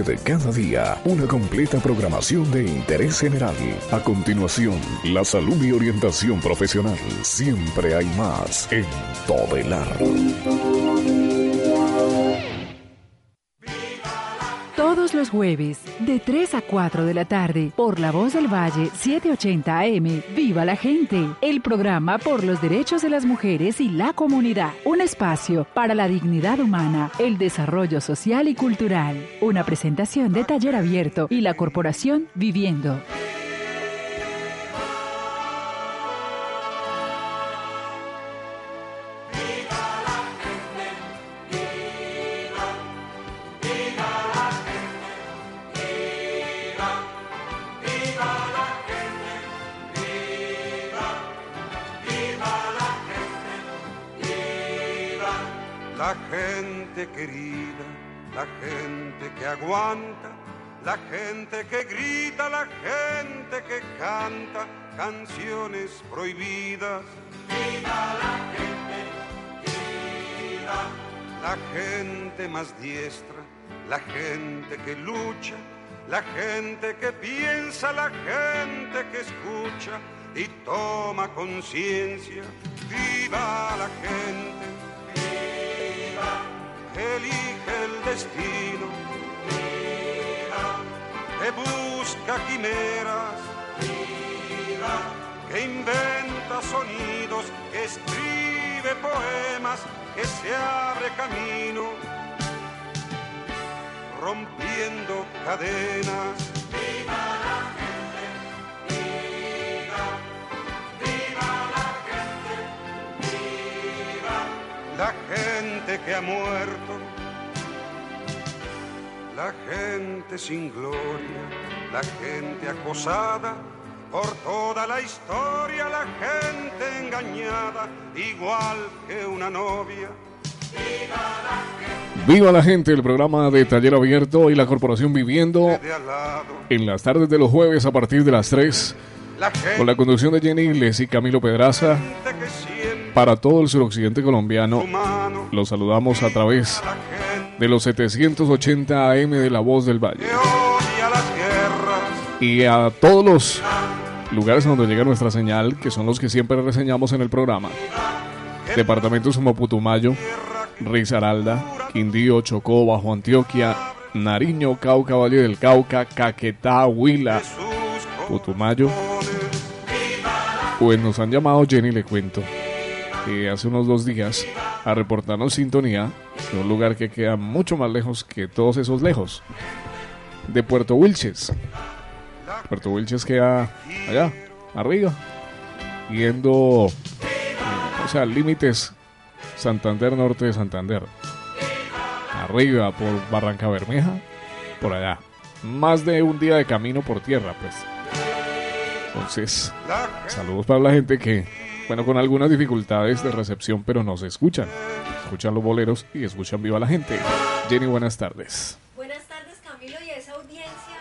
De cada día, una completa programación de interés general. A continuación, la salud y orientación profesional. Siempre hay más en Todelar. Todos los jueves, de 3 a 4 de la tarde, por La Voz del Valle 780 AM, Viva la Gente, el programa por los derechos de las mujeres y la comunidad. Un espacio para la dignidad humana, el desarrollo social y cultural. Una presentación de taller abierto y la corporación Viviendo. Gente querida, la gente que aguanta, la gente que grita, la gente que canta canciones prohibidas. ¡Viva la gente! ¡Viva! La gente más diestra, la gente que lucha, la gente que piensa, la gente que escucha y toma conciencia. ¡Viva la gente! Elige el destino, que busca quimeras, que inventa sonidos, que escribe poemas, que se abre camino, rompiendo cadenas. ¡Viva La gente que ha muerto, la gente sin gloria, la gente acosada por toda la historia, la gente engañada, igual que una novia. Viva la gente, el programa de Taller Abierto y la Corporación Viviendo en las tardes de los jueves a partir de las 3 la gente con la conducción de Jenny Iglesias y Camilo Pedraza para todo el suroccidente colombiano. Los saludamos a través de los 780 AM de La Voz del Valle. y a todos los lugares donde llega nuestra señal, que son los que siempre reseñamos en el programa. Departamentos como Putumayo, Risaralda, Quindío, Chocó, Bajo Antioquia, Nariño, Cauca, Valle del Cauca, Caquetá, Huila, Putumayo. Pues nos han llamado, Jenny, le cuento, hace unos dos días a reportarnos sintonía de un lugar que queda mucho más lejos que todos esos lejos, de Puerto Wilches. Puerto Wilches queda allá, arriba, yendo, o sea, límites Santander Norte de Santander. Arriba por Barranca Bermeja, por allá. Más de un día de camino por tierra, pues. Entonces, saludos para la gente que, bueno, con algunas dificultades de recepción, pero nos escuchan. Escuchan los boleros y escuchan viva la gente. Jenny, buenas tardes. Buenas tardes Camilo y a esa audiencia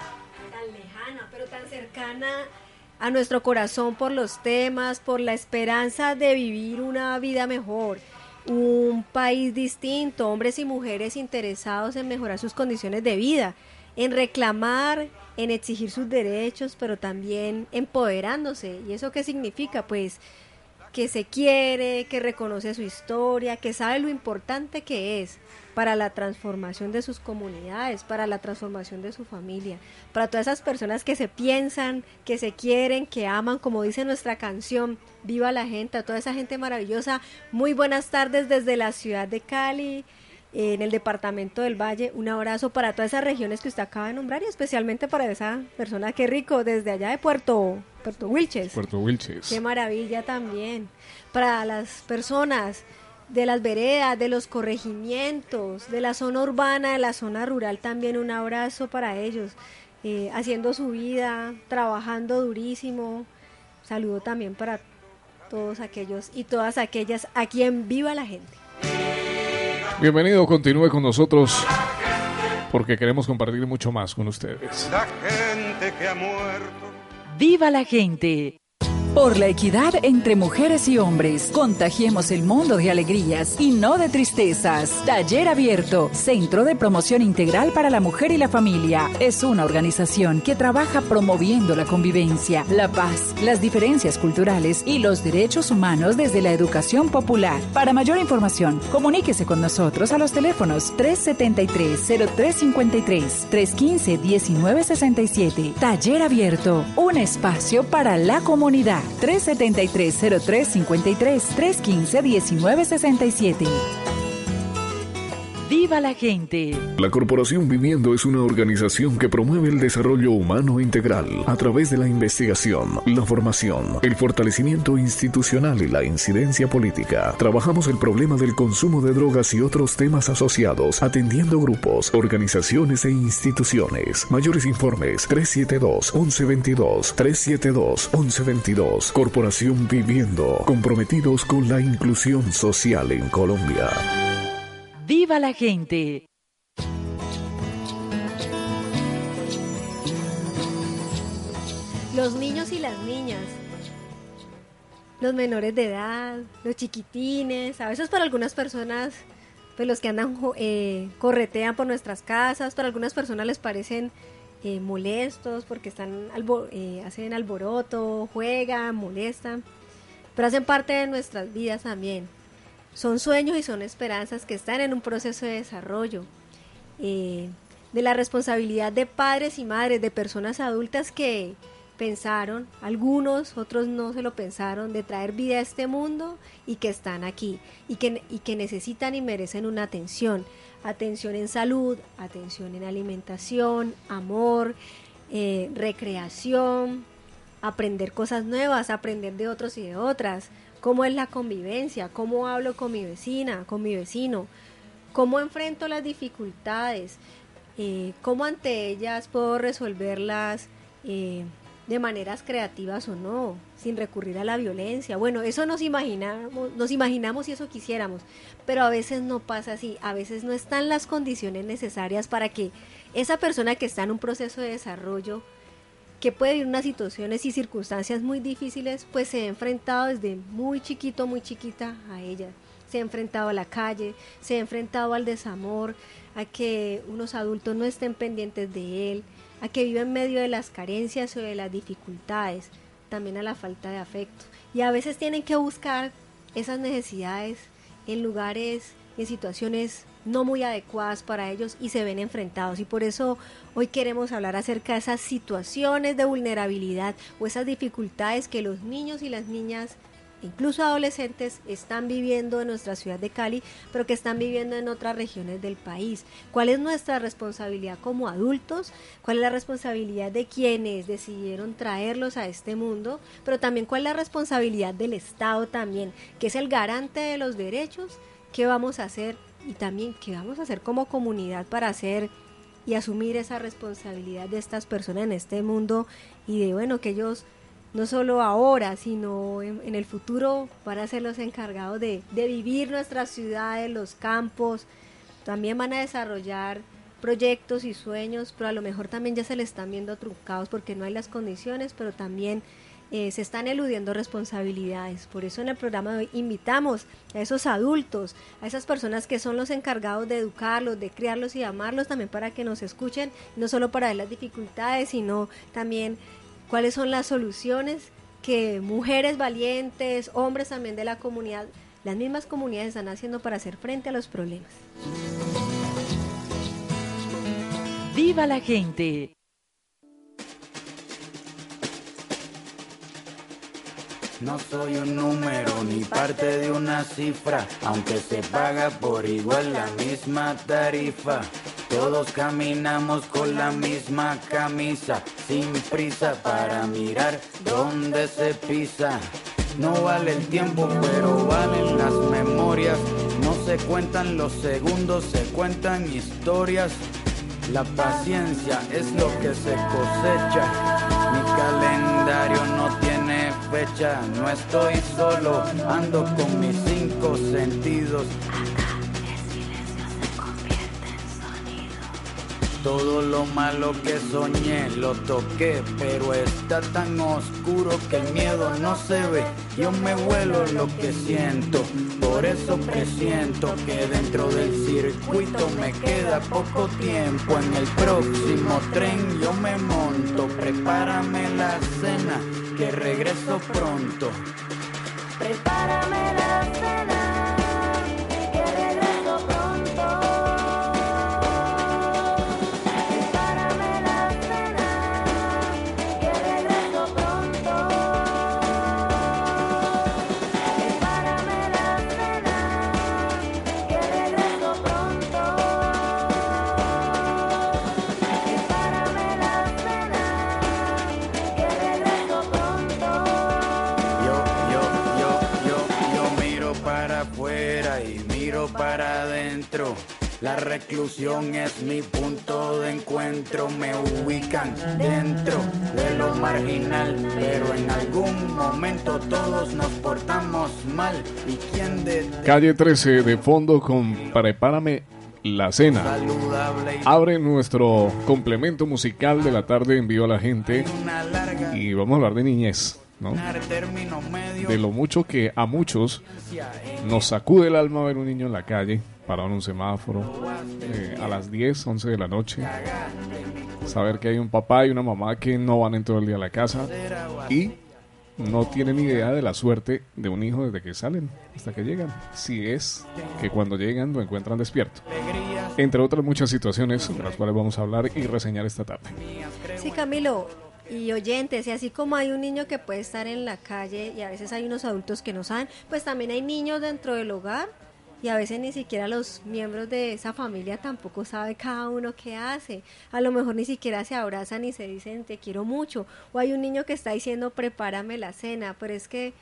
tan lejana, pero tan cercana a nuestro corazón por los temas, por la esperanza de vivir una vida mejor, un país distinto, hombres y mujeres interesados en mejorar sus condiciones de vida, en reclamar, en exigir sus derechos, pero también empoderándose. ¿Y eso qué significa? Pues que se quiere, que reconoce su historia, que sabe lo importante que es para la transformación de sus comunidades, para la transformación de su familia, para todas esas personas que se piensan, que se quieren, que aman, como dice nuestra canción, viva la gente, a toda esa gente maravillosa. Muy buenas tardes desde la ciudad de Cali, en el departamento del Valle. Un abrazo para todas esas regiones que usted acaba de nombrar y especialmente para esa persona que rico desde allá de Puerto, Puerto Wilches. Puerto Wilches. Qué maravilla también. Para las personas de las veredas, de los corregimientos, de la zona urbana, de la zona rural, también un abrazo para ellos, eh, haciendo su vida, trabajando durísimo. Saludo también para todos aquellos y todas aquellas a quien viva la gente. Bienvenido, continúe con nosotros porque queremos compartir mucho más con ustedes. La gente que ha muerto. Viva la gente. Por la equidad entre mujeres y hombres, contagiemos el mundo de alegrías y no de tristezas. Taller Abierto, Centro de Promoción Integral para la Mujer y la Familia, es una organización que trabaja promoviendo la convivencia, la paz, las diferencias culturales y los derechos humanos desde la educación popular. Para mayor información, comuníquese con nosotros a los teléfonos 373-0353, 315-1967. Taller Abierto, un espacio para la comunidad. 373-0353, 315-1967. ¡Viva la gente! La Corporación Viviendo es una organización que promueve el desarrollo humano integral a través de la investigación, la formación, el fortalecimiento institucional y la incidencia política. Trabajamos el problema del consumo de drogas y otros temas asociados, atendiendo grupos, organizaciones e instituciones. Mayores informes 372-1122, 372-1122. Corporación Viviendo, comprometidos con la inclusión social en Colombia. ¡Viva la gente! Los niños y las niñas, los menores de edad, los chiquitines, a veces para algunas personas, pues los que andan eh, corretean por nuestras casas, para algunas personas les parecen eh, molestos porque están eh, hacen alboroto, juegan, molestan, pero hacen parte de nuestras vidas también. Son sueños y son esperanzas que están en un proceso de desarrollo. eh, de la responsabilidad de padres y madres, de personas adultas que pensaron, algunos, otros no se lo pensaron, de traer vida a este mundo y que están aquí y que, y que necesitan y merecen una atención. Atención en salud, atención en alimentación, amor, eh, recreación, aprender cosas nuevas, aprender de otros y de otras, cómo es la convivencia, cómo hablo con mi vecina, con mi vecino, cómo enfrento las dificultades, eh, cómo ante ellas puedo resolverlas eh, de maneras creativas o no, sin recurrir a la violencia. Bueno, eso nos imaginamos, nos imaginamos y eso quisiéramos, pero a veces no pasa así, a veces no están las condiciones necesarias para que esa persona que está en un proceso de desarrollo que puede vivir unas situaciones y circunstancias muy difíciles, pues se ha enfrentado desde muy chiquito, muy chiquita a ellas. Se ha enfrentado a la calle, se ha enfrentado al desamor, a que unos adultos no estén pendientes de él, a que viva en medio de las carencias o de las dificultades, también a la falta de afecto. Y a veces tienen que buscar esas necesidades en lugares, en situaciones no muy adecuadas para ellos y se ven enfrentados. Y por eso hoy queremos hablar acerca de esas situaciones de vulnerabilidad o esas dificultades que los niños y las niñas, incluso adolescentes, están viviendo en nuestra ciudad de Cali, pero que están viviendo en otras regiones del país. ¿Cuál es nuestra responsabilidad como adultos? ¿Cuál es la responsabilidad de quienes decidieron traerlos a este mundo? Pero también cuál es la responsabilidad del Estado también, que es el garante de los derechos. ¿Qué vamos a hacer? Y también qué vamos a hacer como comunidad para hacer y asumir esa responsabilidad de estas personas en este mundo y de bueno que ellos no solo ahora sino en, el futuro van a ser los encargados de, de vivir nuestras ciudades, los campos, también van a desarrollar proyectos y sueños, pero a lo mejor también ya se les están viendo truncados porque no hay las condiciones, pero también eh, se están eludiendo responsabilidades. Por eso en el programa de hoy invitamos a esos adultos, a esas personas que son los encargados de educarlos, de criarlos y amarlos, también para que nos escuchen, no solo para ver las dificultades, sino también cuáles son las soluciones que mujeres valientes, hombres también de la comunidad, las mismas comunidades están haciendo para hacer frente a los problemas. ¡Viva la gente! No soy un número ni parte de una cifra, aunque se paga por igual la misma tarifa. Todos caminamos con la misma camisa, sin prisa para mirar dónde se pisa. No vale el tiempo, pero valen las memorias. No se cuentan los segundos, se cuentan historias. La paciencia es lo que se cosecha. Mi calendario no tiene fecha. No estoy solo, ando con mis cinco sentidos. Todo lo malo que soñé lo toqué, pero está tan oscuro que el miedo no se ve. Yo me vuelo lo que siento, por eso presiento que dentro del circuito me queda poco tiempo. En el próximo tren yo me monto, prepárame la cena, que regreso pronto. Prepárame la cena, La reclusión es mi punto de encuentro, me ubican dentro de lo marginal, pero en algún momento todos nos portamos mal. ¿Y quién de Calle 13 de fondo con Prepárame la cena. Abre nuestro complemento musical de la tarde en vivo a la gente y vamos a hablar de niñez, ¿no? De lo mucho que a muchos nos sacude el alma ver un niño en la calle, parado en un semáforo, eh, a las 10, 11 de la noche. Saber que hay un papá y una mamá que no van en todo el día a la casa y no tienen idea de la suerte de un hijo desde que salen hasta que llegan. Si es que cuando llegan lo encuentran despierto. Entre otras muchas situaciones de las cuales vamos a hablar y reseñar esta tarde. Sí, Camilo, y oyentes, y así como hay un niño que puede estar en la calle y a veces hay unos adultos que no saben, pues también hay niños dentro del hogar y a veces ni siquiera los miembros de esa familia tampoco sabe cada uno qué hace. A lo mejor ni siquiera se abrazan y se dicen te quiero mucho. O hay un niño que está diciendo prepárame la cena, pero es que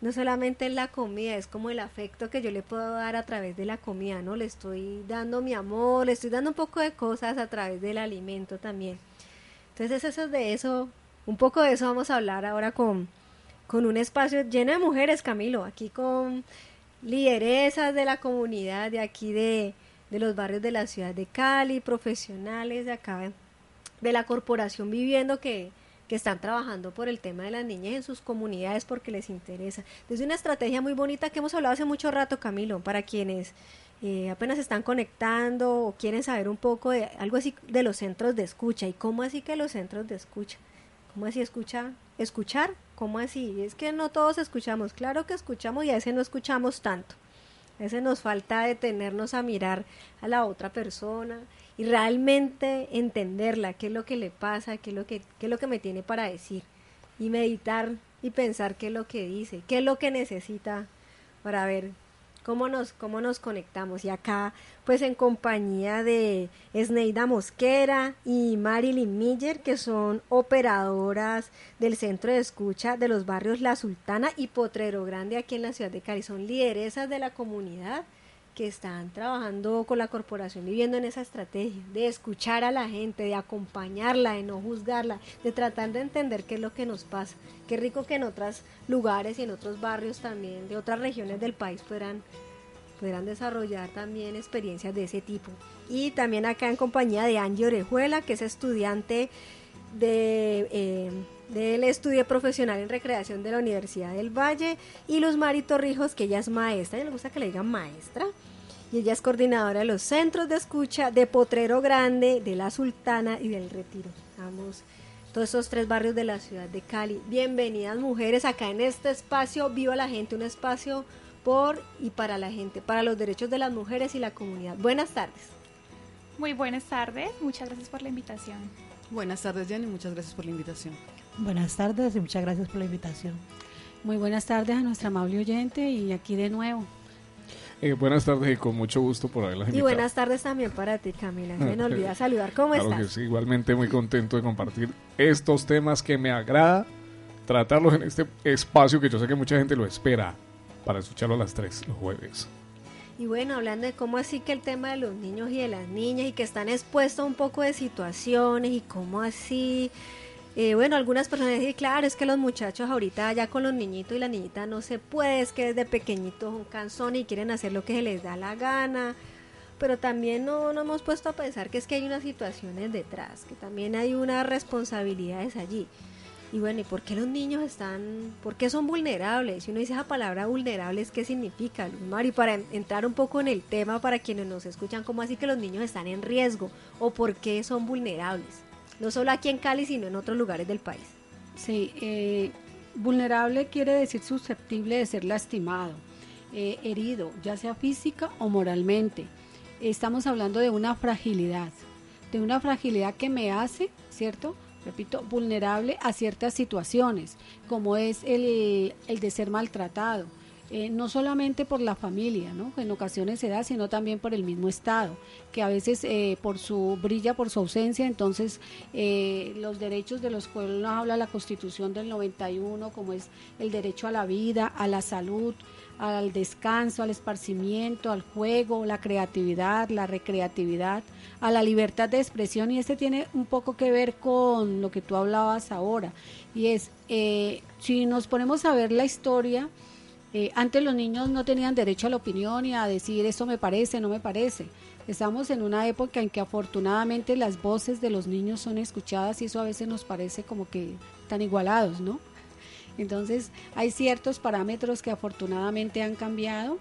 no solamente es la comida, es como el afecto que yo le puedo dar a través de la comida, ¿no? Le estoy dando mi amor, le estoy dando un poco de cosas a través del alimento también. Entonces eso es de eso, un poco de eso vamos a hablar ahora con, con un espacio lleno de mujeres, Camilo, aquí con lideresas de la comunidad de aquí de, de los barrios de la ciudad de Cali, profesionales de acá de, la corporación viviendo que, que están trabajando por el tema de las niñas en sus comunidades porque les interesa. Desde una estrategia muy bonita que hemos hablado hace mucho rato, Camilo, para quienes eh, apenas están conectando o quieren saber un poco de algo así de los centros de escucha. ¿Y cómo así que los centros de escucha? ¿Cómo así escucha? ¿Escuchar? ¿Cómo así? Es que no todos escuchamos. Claro que escuchamos y a veces no escuchamos tanto. A veces nos falta detenernos a mirar a la otra persona y realmente entenderla, qué es lo que le pasa, qué es lo que, qué es lo que me tiene para decir. Y meditar y pensar qué es lo que dice, qué es lo que necesita para ver cómo nos, cómo nos conectamos. Y acá, pues en compañía de Esneida Mosquera y Marilyn Miller, que son operadoras del centro de escucha de los barrios La Sultana y Potrero Grande aquí en la ciudad de Cali. Son lideresas de la comunidad que están trabajando con la corporación viviendo en esa estrategia de escuchar a la gente, de acompañarla, de no juzgarla, de tratar de entender qué es lo que nos pasa. Qué rico que en otros lugares y en otros barrios también, de otras regiones del país puedan desarrollar también experiencias de ese tipo. Y también acá en compañía de Angie Orejuela, que es estudiante de... Eh, del estudio profesional en recreación de la Universidad del Valle y Luz Mari Torrijos, que ella es maestra, a ella le gusta que le digan maestra, y ella es coordinadora de los centros de escucha de Potrero Grande, de La Sultana y del Retiro. Vamos, todos esos tres barrios de la ciudad de Cali. Bienvenidas mujeres acá en este espacio, Viva la Gente, un espacio por y para la gente, para los derechos de las mujeres y la comunidad. Buenas tardes. Muy buenas tardes, muchas gracias por la invitación. Buenas tardes, Jenny, muchas gracias por la invitación. Buenas tardes y muchas gracias por la invitación. Muy buenas tardes a nuestra amable oyente y aquí de nuevo. Eh, buenas tardes y con mucho gusto por haberlas Y invitado. buenas tardes también para ti, Camila. Se me olvida saludar. ¿Cómo Claro estás? que sí, igualmente muy contento de compartir estos temas que me agrada tratarlos en este espacio que yo sé que mucha gente lo espera para escucharlo a las 3 los jueves. Y bueno, hablando de cómo así que el tema de los niños y de las niñas y que están expuestos a un poco de situaciones y cómo así... eh, bueno, algunas personas dicen, claro, es que los muchachos ahorita ya con los niñitos y la niñita no se puede, es que desde pequeñitos son canzones y quieren hacer lo que se les da la gana. Pero también no nos hemos puesto a pensar que es que hay unas situaciones detrás, que también hay unas responsabilidades allí. Y bueno, ¿y por qué los niños están, por qué son vulnerables? Si uno dice esa palabra vulnerables, ¿qué significa, Luz Mari? Para en- entrar un poco en el tema, para quienes nos escuchan, ¿cómo así que los niños están en riesgo? ¿O por qué son vulnerables? No solo aquí en Cali, sino en otros lugares del país. Sí, eh, vulnerable quiere decir susceptible de ser lastimado, eh, herido, ya sea física o moralmente. Estamos hablando de una fragilidad, de una fragilidad que me hace, ¿cierto? Repito, vulnerable a ciertas situaciones, como es el, el de ser maltratado. Eh, no solamente por la familia, ¿no? en ocasiones se da, sino también por el mismo Estado, que a veces eh, por su brilla por su ausencia, entonces eh, los derechos de los cuales nos habla la Constitución del 91, como es el derecho a la vida, a la salud, al descanso, al esparcimiento, al juego, la creatividad, la recreatividad, a la libertad de expresión y este tiene un poco que ver con lo que tú hablabas ahora y es eh, si nos ponemos a ver la historia eh, antes los niños no tenían derecho a la opinión y a decir esto me parece, no me parece. Estamos en una época en que afortunadamente las voces de los niños son escuchadas y eso a veces nos parece como que están igualados, ¿no? Entonces hay ciertos parámetros que afortunadamente han cambiado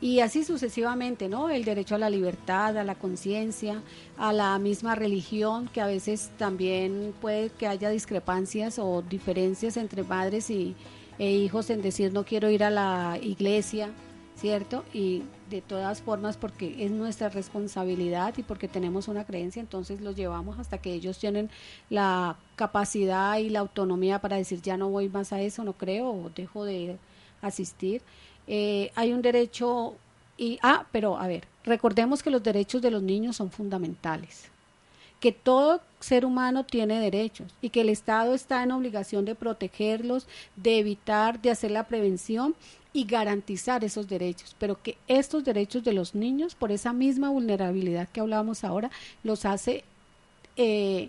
y así sucesivamente, ¿no? El derecho a la libertad, a la conciencia, a la misma religión, que a veces también puede que haya discrepancias o diferencias entre padres y, e hijos en decir no quiero ir a la iglesia, ¿cierto? Y de todas formas porque es nuestra responsabilidad y porque tenemos una creencia, entonces los llevamos hasta que ellos tienen la capacidad y la autonomía para decir ya no voy más a eso, no creo o dejo de asistir. Eh, hay un derecho y ah, pero a ver, recordemos que los derechos de los niños son fundamentales que todo ser humano tiene derechos y que el Estado está en obligación de protegerlos, de evitar, de hacer la prevención y garantizar esos derechos, pero que estos derechos de los niños, por esa misma vulnerabilidad que hablábamos ahora, los hace eh,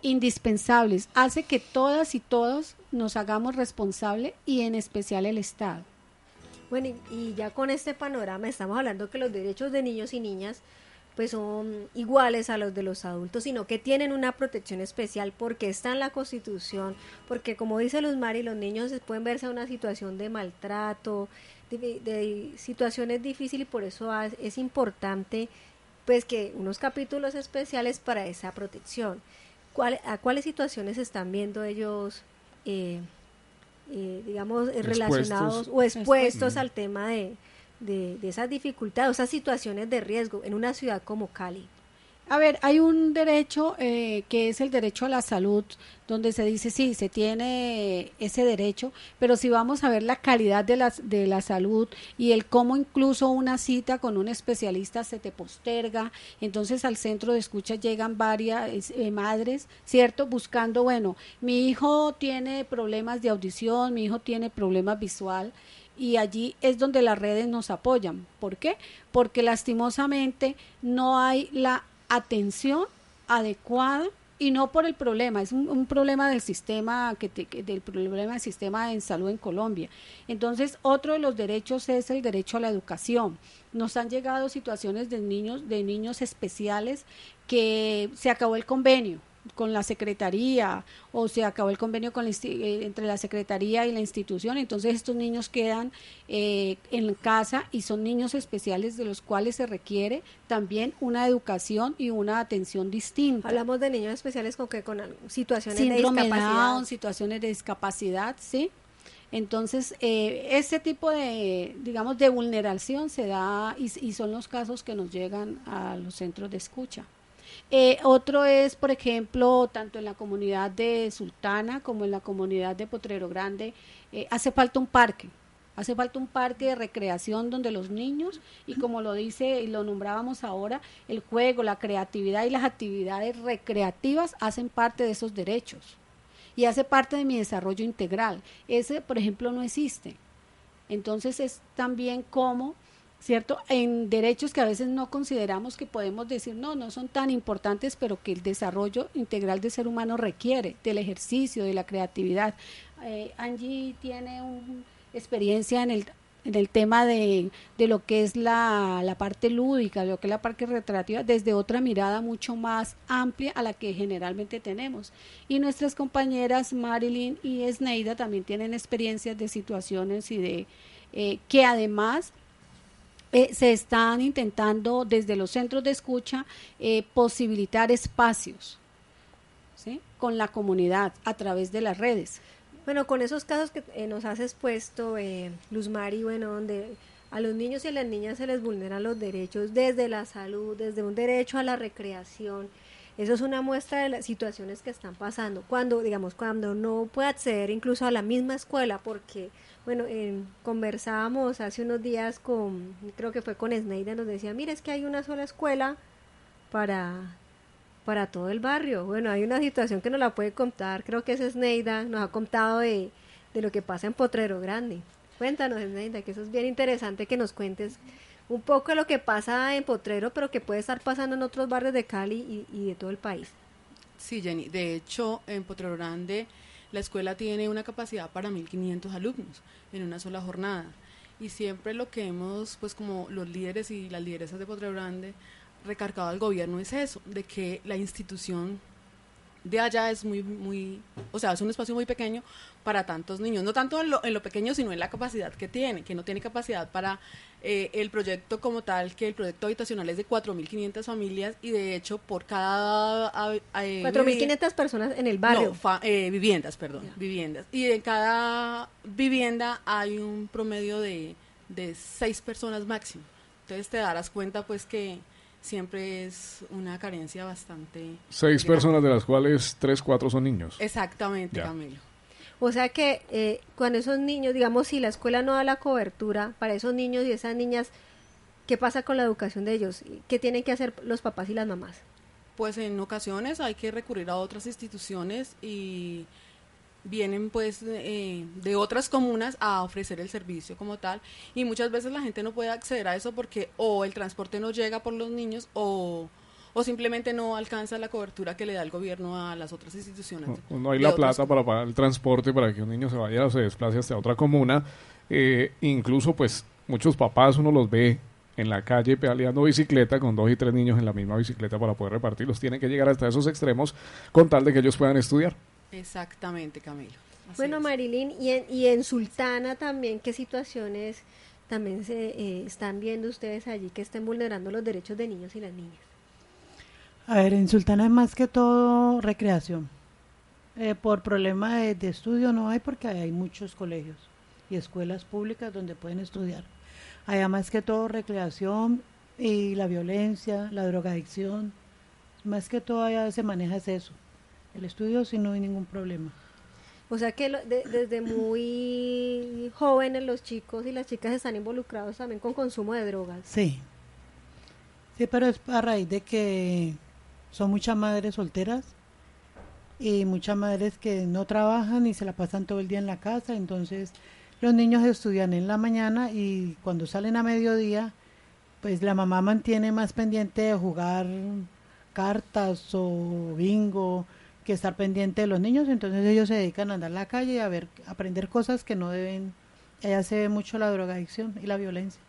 indispensables, hace que todas y todos nos hagamos responsables y en especial el Estado. Bueno, y, y ya con este panorama estamos hablando que los derechos de niños y niñas pues son iguales a los de los adultos, sino que tienen una protección especial porque está en la Constitución, porque como dice Luz Mari, los niños pueden verse en una situación de maltrato, de, de situaciones difíciles y por eso es importante pues que unos capítulos especiales para esa protección. ¿Cuál- ¿A cuáles situaciones están viendo ellos, eh, eh, digamos, eh, relacionados o expuestos Expuestos. al tema de, de, de esas dificultades, esas situaciones de riesgo en una ciudad como Cali? A ver, hay un derecho eh, que es el derecho a la salud, donde se dice, sí, se tiene ese derecho, pero si vamos a ver la calidad de la, de la salud y el cómo incluso una cita con un especialista se te posterga, entonces al centro de escucha llegan varias eh, madres, ¿cierto? Buscando, bueno, mi hijo tiene problemas de audición, mi hijo tiene problemas visual, y allí es donde las redes nos apoyan. ¿Por qué? Porque lastimosamente no hay la atención adecuada y no por el problema, es un, problema del sistema que, te- del problema del sistema en salud en Colombia. Entonces, otro de los derechos es el derecho a la educación. Nos han llegado situaciones de niños de niños especiales que se acabó el convenio con la secretaría o se acabó el convenio con la eh, entre la secretaría y la institución entonces estos niños quedan eh, en casa y son niños especiales de los cuales se requiere también una educación y una atención distinta Hablamos de niños especiales con que con situaciones de discapacidad. Down, situaciones de discapacidad, ¿sí? Entonces, eh, ese tipo de, digamos, de vulneración se da y, y son los casos que nos llegan a los centros de escucha. Eh, otro es, por ejemplo, tanto en la comunidad de Sultana como en la comunidad de Potrero Grande, eh, hace falta un parque. Hace falta un parque de recreación donde los niños, y como lo dice y lo nombrábamos ahora, el juego, la creatividad y las actividades recreativas hacen parte de esos derechos. y hace parte de mi desarrollo integral. Ese, por ejemplo, no existe. Entonces es también como, ¿cierto? En derechos que a veces no consideramos que podemos decir, no, no son tan importantes, pero que el desarrollo integral del ser humano requiere del ejercicio, de la creatividad. Eh, Angie tiene un- experiencia en el en el tema de, de lo que es la, la parte lúdica, de lo que es la parte recreativa, desde otra mirada mucho más amplia a la que generalmente tenemos. Y nuestras compañeras Marilyn y Esneida también tienen experiencias de situaciones y de eh, que además eh, se están intentando desde los centros de escucha eh, posibilitar espacios ¿sí? con la comunidad a través de las redes. Bueno, con esos casos que eh, nos has expuesto, eh, Luz Mari, bueno, donde a los niños y a las niñas se les vulneran los derechos desde la salud, desde un derecho a la recreación. Eso es una muestra de las situaciones que están pasando. Cuando, digamos, cuando no puede acceder incluso a la misma escuela, porque, bueno, en- conversábamos hace unos días con, creo que fue con Sneida, nos decía, mira, es que hay una sola escuela para para todo el barrio. Bueno, hay una situación que nos la puede contar, creo que es Sneida, nos ha contado de, de lo que pasa en Potrero Grande. Cuéntanos, Sneida, que eso es bien interesante que nos cuentes un poco lo que pasa en Potrero, pero que puede estar pasando en otros barrios de Cali y, y de todo el país. Sí, Jenny. De hecho, en Potrero Grande la escuela tiene una capacidad para 1.500 alumnos en una sola jornada. Y siempre lo que hemos, pues como los líderes y las lideresas de Potrero Grande, recargado al gobierno es eso, de que la institución de allá es muy, muy, o sea, es un espacio muy pequeño para tantos niños, no tanto en lo, en lo pequeño, sino en la capacidad que tiene, que no tiene capacidad para eh, el proyecto como tal, que el proyecto habitacional es de 4.500 familias y de hecho por cada... ah, eh, 4.500 personas en el barrio. no, fa- eh, viviendas, perdón, viviendas. Y en cada vivienda hay un promedio de, de seis personas máximo. Entonces te darás cuenta pues que siempre es una carencia bastante... Seis grande. personas de las cuales tres, cuatro son niños. Exactamente, Ya. Camilo. O sea que eh, cuando esos niños, digamos, si la escuela no da la cobertura para esos niños y esas niñas, ¿qué pasa con la educación de ellos? ¿Qué tienen que hacer los papás y las mamás? Pues en ocasiones hay que recurrir a otras instituciones y vienen pues eh, de otras comunas a ofrecer el servicio como tal y muchas veces la gente no puede acceder a eso porque o el transporte no llega por los niños o, o simplemente no alcanza la cobertura que le da el gobierno a las otras instituciones. No, no hay la plata para pagar el transporte para que un niño se vaya o se desplace hasta otra comuna. Eh, incluso, pues, muchos papás uno los ve en la calle pedaleando bicicleta con dos y tres niños en la misma bicicleta para poder repartirlos. Tienen que llegar hasta esos extremos con tal de que ellos puedan estudiar. Exactamente, Camilo. Así Bueno, es. Marilyn, y en, y en Sultana también, ¿qué situaciones también se eh, están viendo ustedes allí que estén vulnerando los derechos de niños y las niñas? A ver, en Sultana es más que todo recreación. Eh, por problema de, de estudio no hay porque hay muchos colegios y escuelas públicas donde pueden estudiar. Allá más que todo recreación y la violencia, la drogadicción. Más que todo allá se maneja es eso. El estudio sí no hay ningún problema. O sea que lo- de- desde muy jóvenes los chicos y las chicas están involucrados también con consumo de drogas. Sí. Sí, pero es a raíz de que son muchas madres solteras y muchas madres que no trabajan y se la pasan todo el día en la casa. Entonces, los niños estudian en la mañana y cuando salen a mediodía, pues la mamá mantiene más pendiente de jugar cartas o bingo que estar pendiente de los niños. Entonces, ellos se dedican a andar a la calle y a ver, aprender cosas que no deben. Allá se ve mucho la drogadicción y la violencia.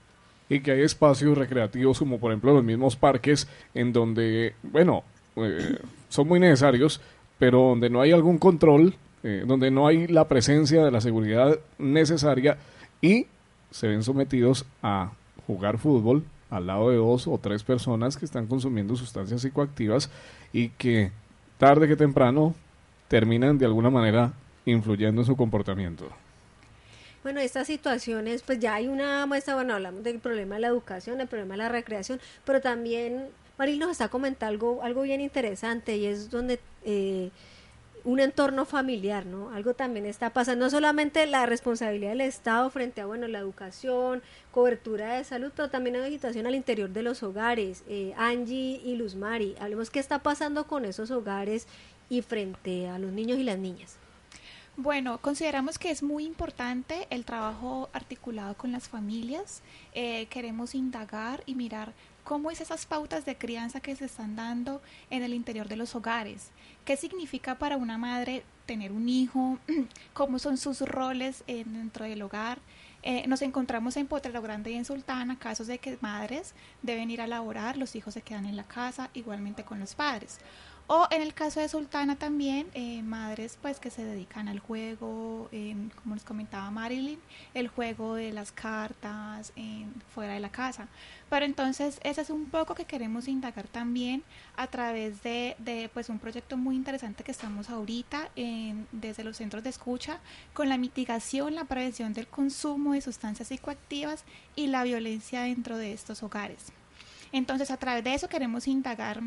y que hay espacios recreativos como por ejemplo los mismos parques en donde, bueno, eh, son muy necesarios, pero donde no hay algún control, eh, donde no hay la presencia de la seguridad necesaria y se ven sometidos a jugar fútbol al lado de dos o tres personas que están consumiendo sustancias psicoactivas y que tarde que temprano terminan de alguna manera influyendo en su comportamiento. Bueno, estas situaciones, pues ya hay una muestra, bueno, hablamos del problema de la educación, el problema de la recreación, pero también Maril nos está comentando algo, algo bien interesante y es donde eh, un entorno familiar, ¿no? Algo también está pasando, no solamente la responsabilidad del Estado frente a, bueno, la educación, cobertura de salud, pero también hay situación al interior de los hogares. Eh, Angie y Luz Mari, hablemos qué está pasando con esos hogares y frente a los niños y las niñas. Bueno, consideramos que es muy importante el trabajo articulado con las familias. Eh, queremos indagar y mirar cómo es esas pautas de crianza que se están dando en el interior de los hogares. ¿Qué significa para una madre tener un hijo? ¿Cómo son sus roles en- dentro del hogar? Eh, nos encontramos en Potrero Grande y en Sultana casos de que madres deben ir a laborar, los hijos se quedan en la casa, igualmente con los padres. O en el caso de Sultana también, eh, madres pues que se dedican al juego, como nos comentaba Marilyn, el juego de las cartas fuera de la casa. Pero entonces ese es un poco que queremos indagar también a través de, de, pues un proyecto muy interesante que estamos ahorita desde los centros de escucha con la mitigación, la prevención del consumo de sustancias psicoactivas y la violencia dentro de estos hogares. Entonces a través de eso queremos indagar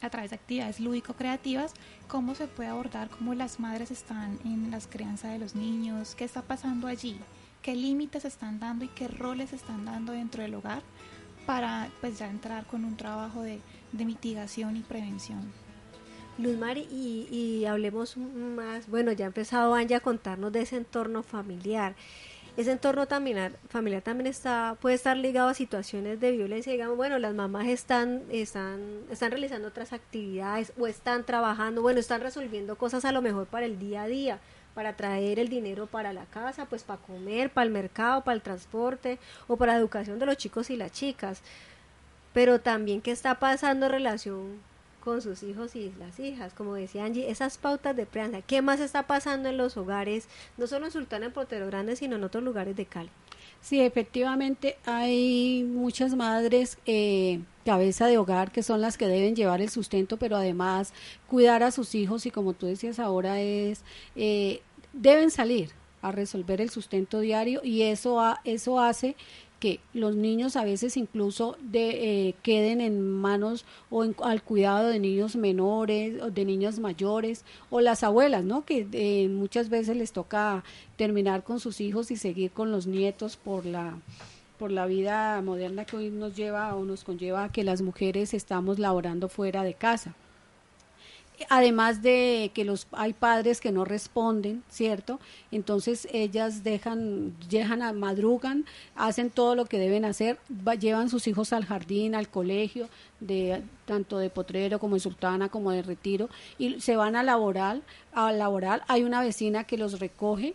a través de actividades lúdico-creativas, cómo se puede abordar cómo las madres están en las crianzas de los niños, qué está pasando allí, qué límites están dando y qué roles están dando dentro del hogar para pues ya entrar con un trabajo de, de mitigación y prevención. Luz Mari, y, y hablemos más, bueno, ya ha empezado Angie a contarnos de ese entorno familiar. Ese entorno también, familiar también está, puede estar ligado a situaciones de violencia, digamos, bueno, las mamás están, están, están realizando otras actividades o están trabajando, bueno, están resolviendo cosas a lo mejor para el día a día, para traer el dinero para la casa, pues para comer, para el mercado, para el transporte o para la educación de los chicos y las chicas. Pero también qué está pasando en relación con sus hijos y las hijas, como decía Angie, esas pautas de crianza, ¿qué más está pasando en los hogares, no solo en Sultana, en Portero Grande, sino en otros lugares de Cali? Sí, efectivamente hay muchas madres eh, cabeza de hogar que son las que deben llevar el sustento, pero además cuidar a sus hijos y como tú decías ahora es, eh, deben salir a resolver el sustento diario y eso, ha- eso hace que los niños a veces incluso de, eh, queden en manos o en- al cuidado de niños menores o de niñas mayores o las abuelas, ¿no? Que eh, muchas veces les toca terminar con sus hijos y seguir con los nietos por la por la vida moderna que hoy nos lleva o nos conlleva a que las mujeres estamos laborando fuera de casa. Además de que los hay padres que no responden, ¿cierto? Entonces ellas dejan, dejan a madrugan, hacen todo lo que deben hacer, va- llevan sus hijos al jardín, al colegio, de tanto de Potrero como de Sultana como de Retiro y se van a laborar, a laborar. Hay una vecina que los recoge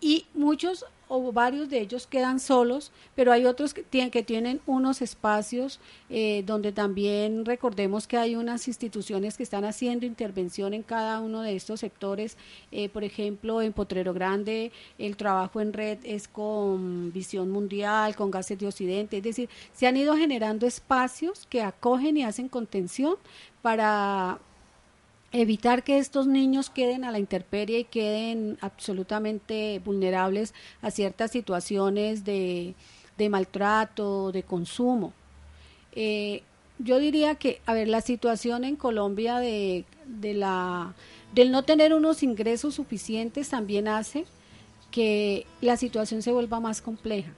y muchos o varios de ellos quedan solos, pero hay otros que tienen, que tienen unos espacios eh, donde también recordemos que hay unas instituciones que están haciendo intervención en cada uno de estos sectores. Eh, por ejemplo, en Potrero Grande el trabajo en red es con Visión Mundial, con Gases de Occidente, es decir, se han ido generando espacios que acogen y hacen contención para evitar que estos niños queden a la intemperie y queden absolutamente vulnerables a ciertas situaciones de, maltrato, de consumo. Eh, yo diría que, a ver, la situación en Colombia de, de la, del no tener unos ingresos suficientes también hace que la situación se vuelva más compleja.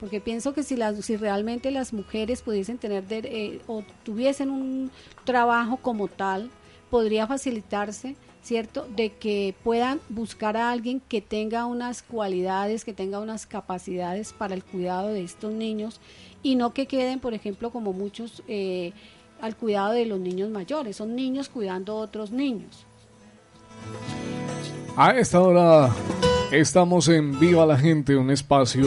Porque pienso que si, las, si realmente las mujeres pudiesen tener de- eh, o tuviesen un trabajo como tal, podría facilitarse, ¿cierto?, de que puedan buscar a alguien que tenga unas cualidades, que tenga unas capacidades para el cuidado de estos niños y no que queden, por ejemplo, como muchos eh, al cuidado de los niños mayores, son niños cuidando otros niños. A esta hora estamos en Viva la Gente, un espacio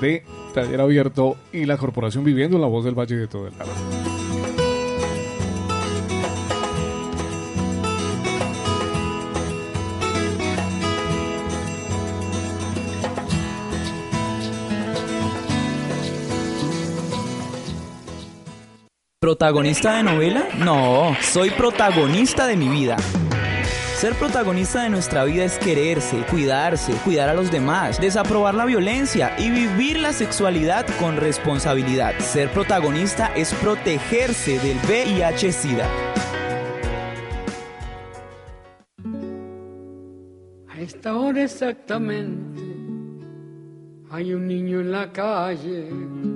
de taller abierto y la Corporación Viviendo en la Voz del Valle de todo el Lara. ¿Protagonista de novela? No, soy protagonista de mi vida. Ser protagonista de nuestra vida es quererse, cuidarse, cuidar a los demás, desaprobar la violencia y vivir la sexualidad con responsabilidad. Ser protagonista es protegerse del VIH-Sida. A esta hora exactamente hay un niño en la calle.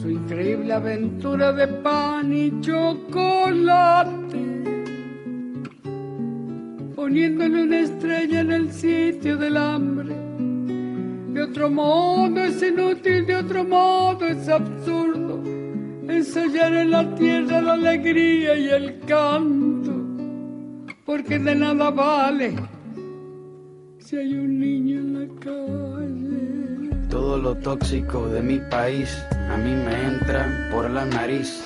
su increíble aventura de pan y chocolate, poniéndole una estrella en el sitio del hambre. De otro modo es inútil, de otro modo es absurdo ensayar en la tierra la alegría y el canto, porque de nada vale si hay un niño en la calle. Todo lo tóxico de mi país a mí me entra por la nariz.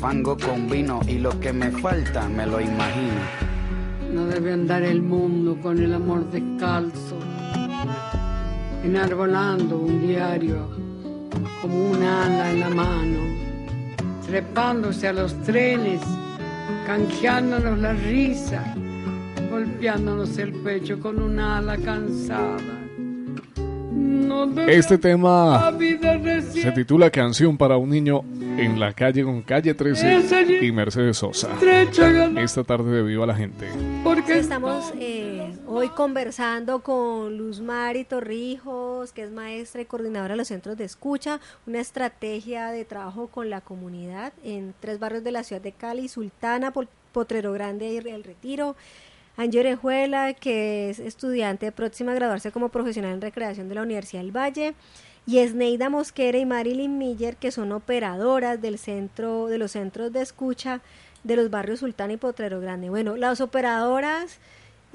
fango con vino y lo que me falta me lo imagino. No debe andar el mundo con el amor descalzo, enarbolando un diario como un ala en la mano, trepándose a los trenes, canjeándonos la risa, golpeándonos el pecho con un ala cansada. Este tema se titula Canción para un niño en la calle con calle 13 y Mercedes Sosa. Esta tarde de Viva la Gente. Sí, estamos eh, hoy conversando con Luz Mari Torrijos, que es maestra y coordinadora de los centros de escucha, una estrategia de trabajo con la comunidad en tres barrios de la ciudad de Cali, Sultana, Potrero Grande y El Retiro. Angie Orejuela, que es estudiante próxima a graduarse como profesional en recreación de la Universidad del Valle. Y Esneida Mosquera y Marilyn Miller, que son operadoras del centro, de los centros de escucha de los barrios Sultana y Potrero Grande. Bueno, las operadoras,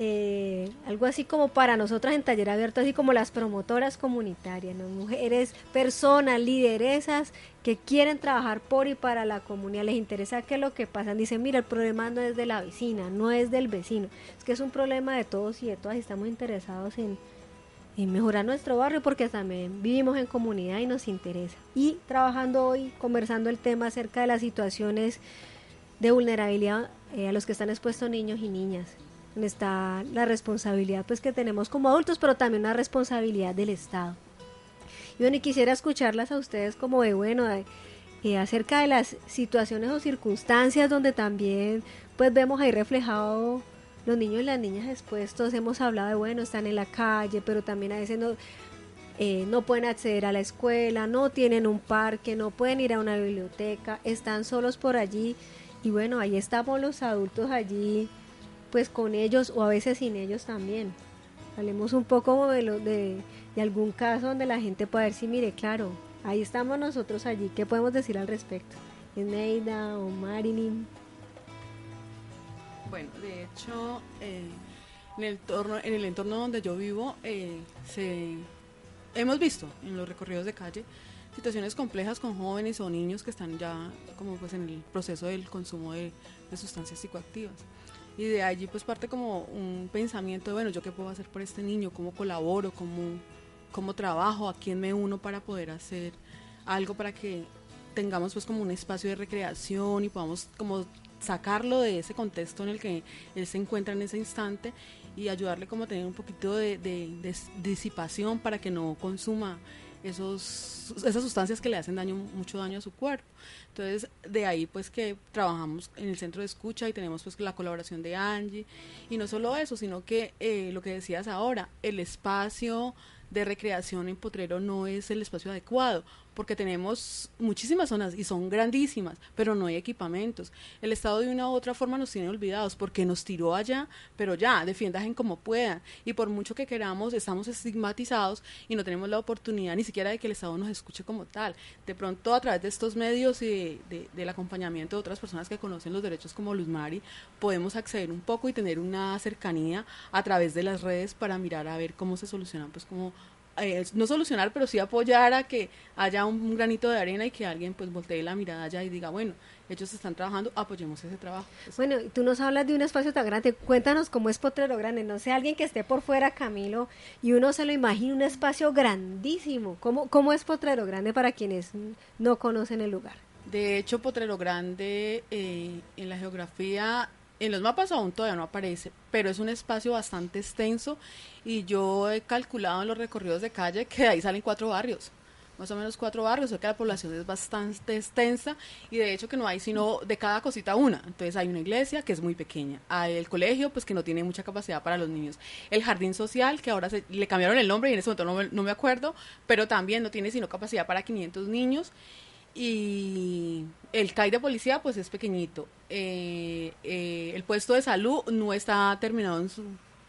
eh, algo así como para nosotras en taller abierto, así como las promotoras comunitarias, ¿no? mujeres, personas, lideresas que quieren trabajar por y para la comunidad, les interesa que lo que pasa, dicen, mira, el problema no es de la vecina, no es del vecino, es que es un problema de todos y de todas, y estamos interesados en, en mejorar nuestro barrio porque también vivimos en comunidad y nos interesa. Y trabajando hoy, conversando el tema acerca de las situaciones de vulnerabilidad eh, a los que están expuestos niños y niñas. Está la responsabilidad pues que tenemos como adultos, pero también una responsabilidad del Estado. Y bueno, y quisiera escucharlas a ustedes como de bueno, de- eh, acerca de las situaciones o circunstancias donde también pues vemos ahí reflejado los niños y las niñas expuestos. Hemos hablado de bueno, están en la calle, pero también a veces no, eh, no pueden acceder a la escuela, no tienen un parque, no pueden ir a una biblioteca, están solos por allí y bueno, ahí estamos los adultos allí pues con ellos o a veces sin ellos también. Hablemos un poco de, lo, de, algún caso donde la gente pueda decir, mire, claro, ahí estamos nosotros allí, ¿qué podemos decir al respecto? Eneida o Marilyn. Bueno, de hecho, eh, en, el entorno, en el entorno donde yo vivo, eh, se, hemos visto en los recorridos de calle situaciones complejas con jóvenes o niños que están ya como pues en el proceso del consumo de sustancias psicoactivas. Y de allí pues parte como un pensamiento de, bueno, ¿yo qué puedo hacer por este niño? ¿Cómo colaboro? ¿Cómo, cómo trabajo? ¿A quién me uno para poder hacer algo para que tengamos pues como un espacio de recreación y podamos como sacarlo de ese contexto en el que él se encuentra en ese instante y ayudarle como a tener un poquito de, de- de disipación para que no consuma esos, esas sustancias que le hacen daño, mucho daño a su cuerpo. Entonces, de ahí pues que trabajamos en el centro de escucha y tenemos pues la colaboración de Angie. Y no solo eso, sino que eh, lo que decías ahora, el espacio de recreación en Potrero no es el espacio adecuado, porque tenemos muchísimas zonas y son grandísimas, pero no hay equipamientos. El Estado de una u otra forma nos tiene olvidados porque nos tiró allá, pero ya, defiendan como puedan. Y por mucho que queramos, estamos estigmatizados y no tenemos la oportunidad ni siquiera de que el Estado nos escuche como tal. De pronto, a través de estos medios y de- de- del acompañamiento de otras personas que conocen los derechos como Luz Mari, podemos acceder un poco y tener una cercanía a través de las redes para mirar a ver cómo se solucionan, pues como eh, no solucionar, pero sí apoyar a que haya un, un granito de arena y que alguien pues voltee la mirada allá y diga, bueno, ellos están trabajando, apoyemos ese trabajo. Bueno, y tú nos hablas de un espacio tan grande. Cuéntanos cómo es Potrero Grande. No sé, alguien que esté por fuera, Camilo, y uno se lo imagina un espacio grandísimo. ¿Cómo, cómo es Potrero Grande para quienes no conocen el lugar? De hecho, Potrero Grande eh, en la geografía, en los mapas aún todavía no aparece, pero es un espacio bastante extenso y yo he calculado en los recorridos de calle que de ahí salen cuatro barrios, más o menos cuatro barrios, o sea que la población es bastante extensa y de hecho que no hay sino de cada cosita una. Entonces hay una iglesia que es muy pequeña, hay el colegio pues que no tiene mucha capacidad para los niños, el jardín social que ahora se, le cambiaron el nombre y en ese momento no me, no me acuerdo, pero también no tiene sino capacidad para 500 niños y el CAI de policía pues es pequeñito. Eh, eh, el puesto de salud no está terminado en su,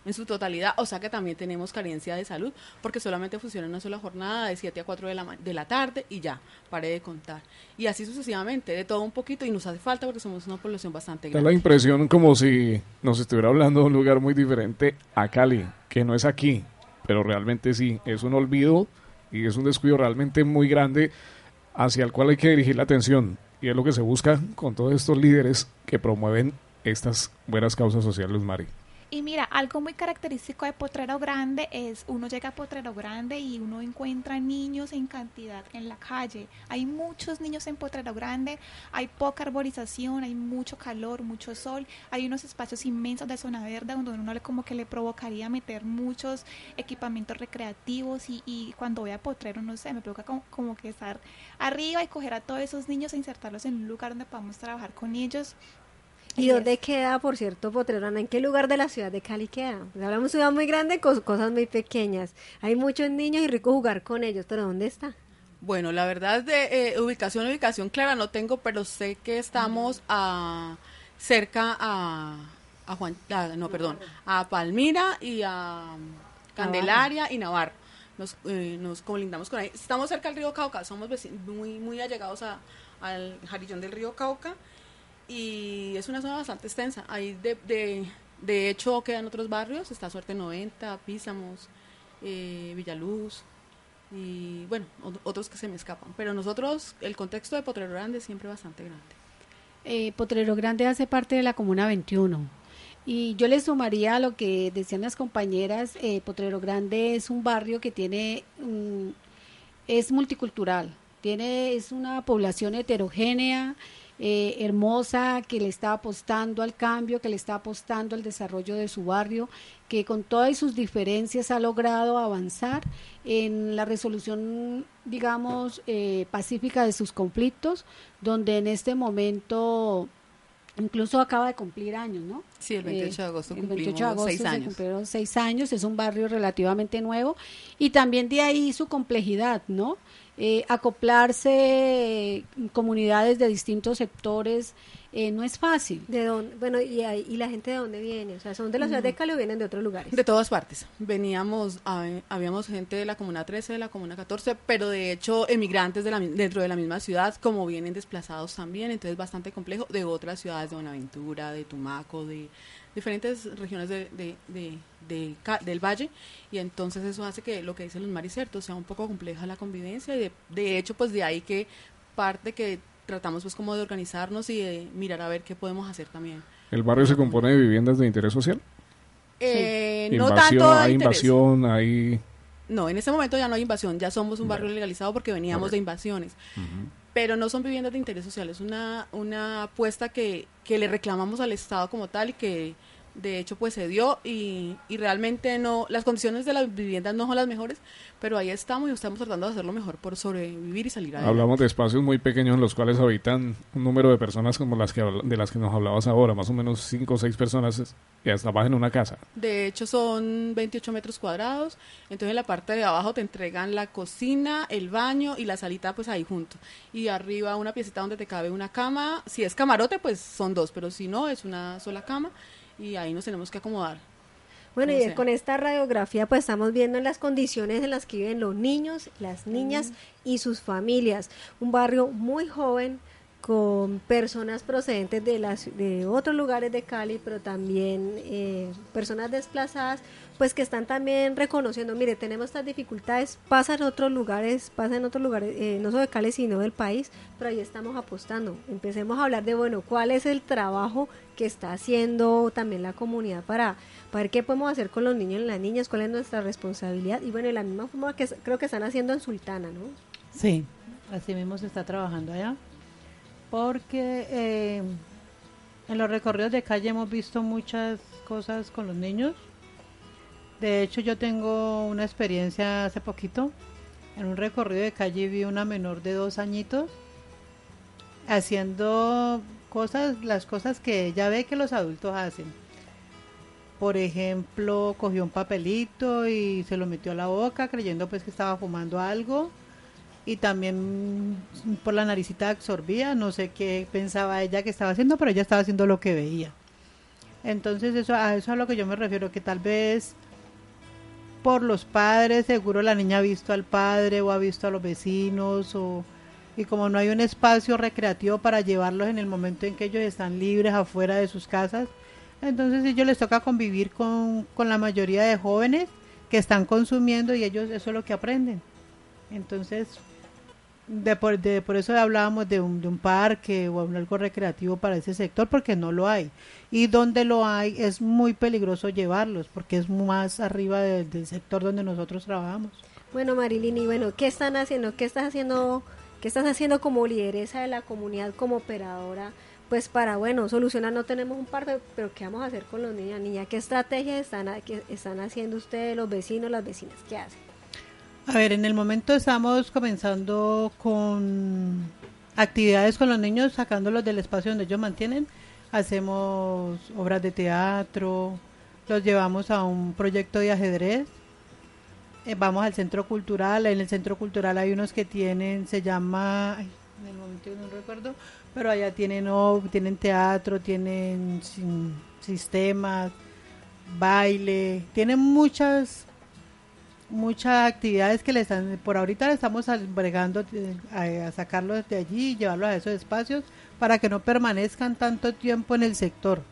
en su totalidad, o sea que también tenemos carencia de salud porque solamente funciona una sola jornada de 7 a 4 de la, de la tarde y ya, paré de contar. Y así sucesivamente, de todo un poquito y nos hace falta porque somos una población bastante Da la grande. impresión como si nos estuviera hablando de un lugar muy diferente a Cali, que no es aquí, pero realmente sí, es un olvido y es un descuido realmente muy grande hacia el cual hay que dirigir la atención. Y es lo que se busca con todos estos líderes que promueven estas buenas causas sociales, Mari. Y mira, algo muy característico de Potrero Grande es uno llega a Potrero Grande y uno encuentra niños en cantidad en la calle. Hay muchos niños en Potrero Grande, hay poca arborización, hay mucho calor, mucho sol, hay unos espacios inmensos de zona verde donde uno le como que le provocaría meter muchos equipamientos recreativos y, y cuando voy a Potrero, no sé, me provoca como, como que estar arriba y coger a todos esos niños e insertarlos en un lugar donde podamos trabajar con ellos. ¿Y dónde queda, por cierto, Potrero Grande? ¿En qué lugar de la ciudad de Cali queda? Pues hablamos de ciudad muy grande, cos- cosas muy pequeñas. Hay muchos niños y rico jugar con ellos, pero ¿dónde está? Bueno, la verdad de eh, ubicación, ubicación clara no tengo, pero sé que estamos a, cerca a, a Juan, a- no, perdón, a Palmira y a Candelaria y Navarro. Nos, eh, nos colindamos con ahí. Estamos cerca del río Cauca, somos muy, muy allegados a- al jarillón del río Cauca y es una zona bastante extensa. Ahí de, de, de hecho quedan otros barrios, está Suerte 90, Písamos, eh, Villaluz y bueno, ot- otros que se me escapan. Pero nosotros, el contexto de Potrero Grande es siempre bastante grande. Eh, Potrero Grande hace parte de la Comuna 21. Y yo le sumaría a lo que decían las compañeras, eh, Potrero Grande es un barrio que tiene, es multicultural, tiene, es una población heterogénea, eh, hermosa, que le está apostando al cambio, que le está apostando al desarrollo de su barrio, que con todas sus diferencias ha logrado avanzar en la resolución, digamos, eh, pacífica de sus conflictos, donde en este momento incluso acaba de cumplir años, ¿no? Sí, el 28 de agosto el cumplimos 28 de agosto seis se años. cumplieron seis años, es un barrio relativamente nuevo y también de ahí su complejidad, ¿no? Eh, acoplarse eh, comunidades de distintos sectores eh, no es fácil. ¿De dónde? Bueno, ¿y, ¿y la gente de dónde viene? O sea, ¿son de la ciudad de Mm. Cali o vienen de otros lugares? De todas partes. Veníamos, a- habíamos gente de la Comuna 13, de la Comuna 14, pero de hecho emigrantes de la, mi- dentro de la misma ciudad, como vienen desplazados también, entonces bastante complejo, de otras ciudades de Buenaventura, de Tumaco, de diferentes regiones de, de- de- del valle, y entonces eso hace que lo que dicen los maricertos sea un poco compleja la convivencia, y de, de hecho pues de ahí que parte que tratamos pues como de organizarnos y de mirar a ver qué podemos hacer también. ¿El barrio se compone de viviendas de interés social? Eh, no invasión, tanto de hay invasión, hay... No, en este momento ya no hay invasión, ya somos un barrio legalizado porque veníamos de invasiones. Pero no son viviendas de interés social, es una, una apuesta que, que le reclamamos al Estado como tal y que de hecho pues se dio y, y realmente no, las condiciones de las viviendas no son las mejores, pero ahí estamos y estamos tratando de hacerlo mejor por sobrevivir y salir adelante. Hablamos de espacios muy pequeños en los cuales habitan un número de personas como las que de las que nos hablabas ahora, más o menos cinco o seis personas y hasta en una casa. De hecho son 28 metros cuadrados, entonces en la parte de abajo te entregan la cocina, el baño y la salita pues ahí junto. Y arriba una piecita donde te cabe una cama, si es camarote pues son dos, pero si no es una sola cama y ahí nos tenemos que acomodar. Bueno, y sea. con esta radiografía pues estamos viendo las condiciones en las que viven los niños, las niñas y sus familias. Un barrio muy joven, con personas procedentes de, las, de otros lugares de Cali, pero también eh, personas desplazadas, pues que están también reconociendo, mire, tenemos estas dificultades, pasa en otros lugares, pasa en otros lugares, eh, no solo de Cali, sino del país, pero ahí estamos apostando. Empecemos a hablar de, bueno, cuál es el trabajo que está haciendo también la comunidad para, para ver qué podemos hacer con los niños y las niñas, cuál es nuestra responsabilidad, y bueno, de la misma forma que creo que están haciendo en Sultana, ¿no? Sí, así mismo se está trabajando allá. Porque eh, en los recorridos de calle hemos visto muchas cosas con los niños. De hecho, yo tengo una experiencia hace poquito. En un recorrido de calle vi una menor de dos añitos haciendo cosas, las cosas que ella ve que los adultos hacen. Por ejemplo, cogió un papelito y se lo metió a la boca creyendo pues que estaba fumando algo y también por la naricita absorbía, no sé qué pensaba ella que estaba haciendo, pero ella estaba haciendo lo que veía. Entonces eso a eso es a lo que yo me refiero, que tal vez por los padres, seguro la niña ha visto al padre o ha visto a los vecinos o y como no hay un espacio recreativo para llevarlos en el momento en que ellos están libres afuera de sus casas, entonces ellos les toca convivir con, con la mayoría de jóvenes que están consumiendo y ellos eso es lo que aprenden. Entonces, de por, de- por eso hablábamos de un, de un parque o algo recreativo para ese sector, porque no lo hay. Y donde lo hay es muy peligroso llevarlos, porque es más arriba de- del sector donde nosotros trabajamos. Bueno, Marilyn, y bueno, ¿qué están haciendo? ¿Qué estás haciendo? ¿Qué estás haciendo como lideresa de la comunidad, como operadora? Pues para, bueno, solucionar, no tenemos un parque, pero ¿qué vamos a hacer con los niños y niñas? ¿Qué estrategias están, están haciendo ustedes, los vecinos, las vecinas? ¿Qué hacen? A ver, en el momento estamos comenzando con actividades con los niños, sacándolos del espacio donde ellos mantienen. Hacemos obras de teatro, los llevamos a un proyecto de ajedrez. Eh, vamos al centro cultural, en el centro cultural hay unos que tienen, se llama, en el momento no recuerdo, pero allá tienen, tienen teatro, tienen sistemas, baile, tienen muchas muchas actividades que le están, por ahorita le estamos bregando eh, a, a sacarlos de allí y llevarlos a esos espacios para que no permanezcan tanto tiempo en el sector.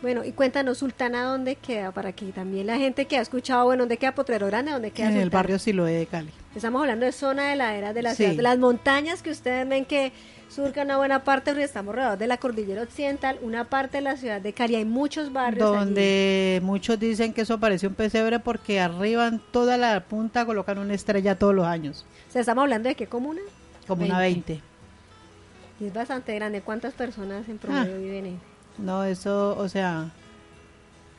Bueno, y cuéntanos, Sultana, ¿dónde queda? Para que también la gente que ha escuchado, bueno, ¿dónde queda Potrero Grande? ¿Dónde queda En el barrio Siloé de Cali. Estamos hablando de zona de laderas de la Sí. ciudad, de las montañas que ustedes ven que surcan una buena parte, porque estamos rodeados de la cordillera occidental, una parte de la ciudad de Cali, hay muchos barrios allí. Donde muchos dicen que eso parece un pesebre porque arriba en toda la punta colocan una estrella todos los años, O sea, estamos hablando de qué comuna? como una 20. Y es bastante grande. ¿Cuántas personas en Ah. promedio viven ahí? No, eso, o sea,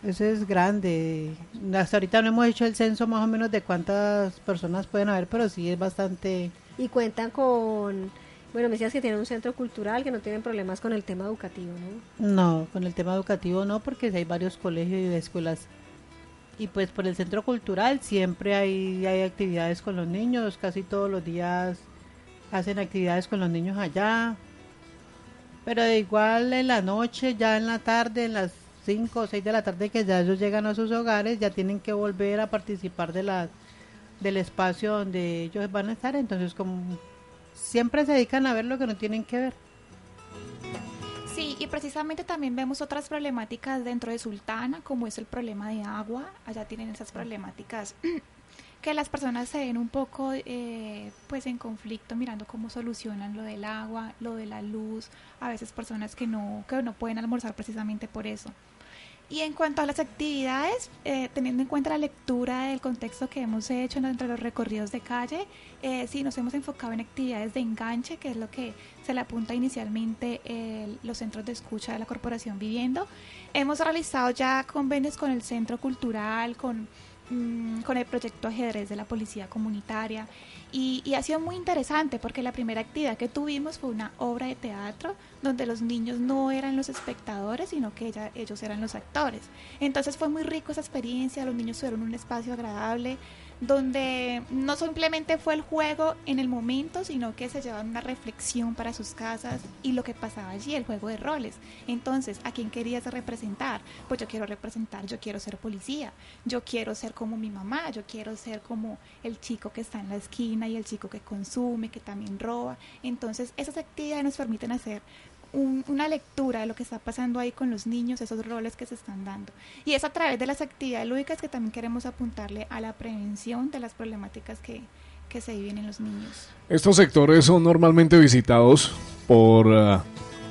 eso es grande. Hasta ahorita no hemos hecho el censo más o menos de cuántas personas pueden haber, pero sí es bastante... Y cuentan con, bueno, me decías que tienen un centro cultural, que no tienen problemas con el tema educativo, ¿no? No, con el tema educativo no, porque hay varios colegios y escuelas. Y pues por el centro cultural siempre hay, hay actividades con los niños, casi todos los días hacen actividades con los niños allá. Pero de igual en la noche, ya en la tarde, en las 5 o 6 de la tarde que ya ellos llegan a sus hogares, ya tienen que volver a participar de la, del espacio donde ellos van a estar. Entonces como siempre se dedican a ver lo que no tienen que ver. Sí, y precisamente también vemos otras problemáticas dentro de Sultana, como es el problema de agua. Allá tienen esas problemáticas que las personas se ven un poco eh, pues en conflicto mirando cómo solucionan lo del agua, lo de la luz, a veces personas que no, que no pueden almorzar precisamente por eso. Y en cuanto a las actividades, eh, teniendo en cuenta la lectura del contexto que hemos hecho entre los recorridos de calle, eh, sí nos hemos enfocado en actividades de enganche, que es lo que se le apunta inicialmente el- los centros de escucha de la Corporación Viviendo. Hemos realizado ya convenios con el Centro Cultural, con, mm, con el proyecto ajedrez de la Policía Comunitaria. Y, y ha sido muy interesante porque la primera actividad que tuvimos fue una obra de teatro donde los niños no eran los espectadores, sino que ellos eran los actores. Entonces fue muy rico esa experiencia, los niños tuvieron un espacio agradable donde no simplemente fue el juego en el momento, sino que se llevaban una reflexión para sus casas y lo que pasaba allí, el juego de roles. Entonces, ¿a quién querías representar? Pues yo quiero representar, yo quiero ser policía, yo quiero ser como mi mamá, yo quiero ser como el chico que está en la esquina y el chico que consume, que también roba. Entonces, esas actividades nos permiten hacer un- una lectura de lo que está pasando ahí con los niños, esos roles que se están dando. Y es a través de las actividades lúdicas que también queremos apuntarle a la prevención de las problemáticas que, que se viven en los niños. Estos sectores son normalmente visitados por ah,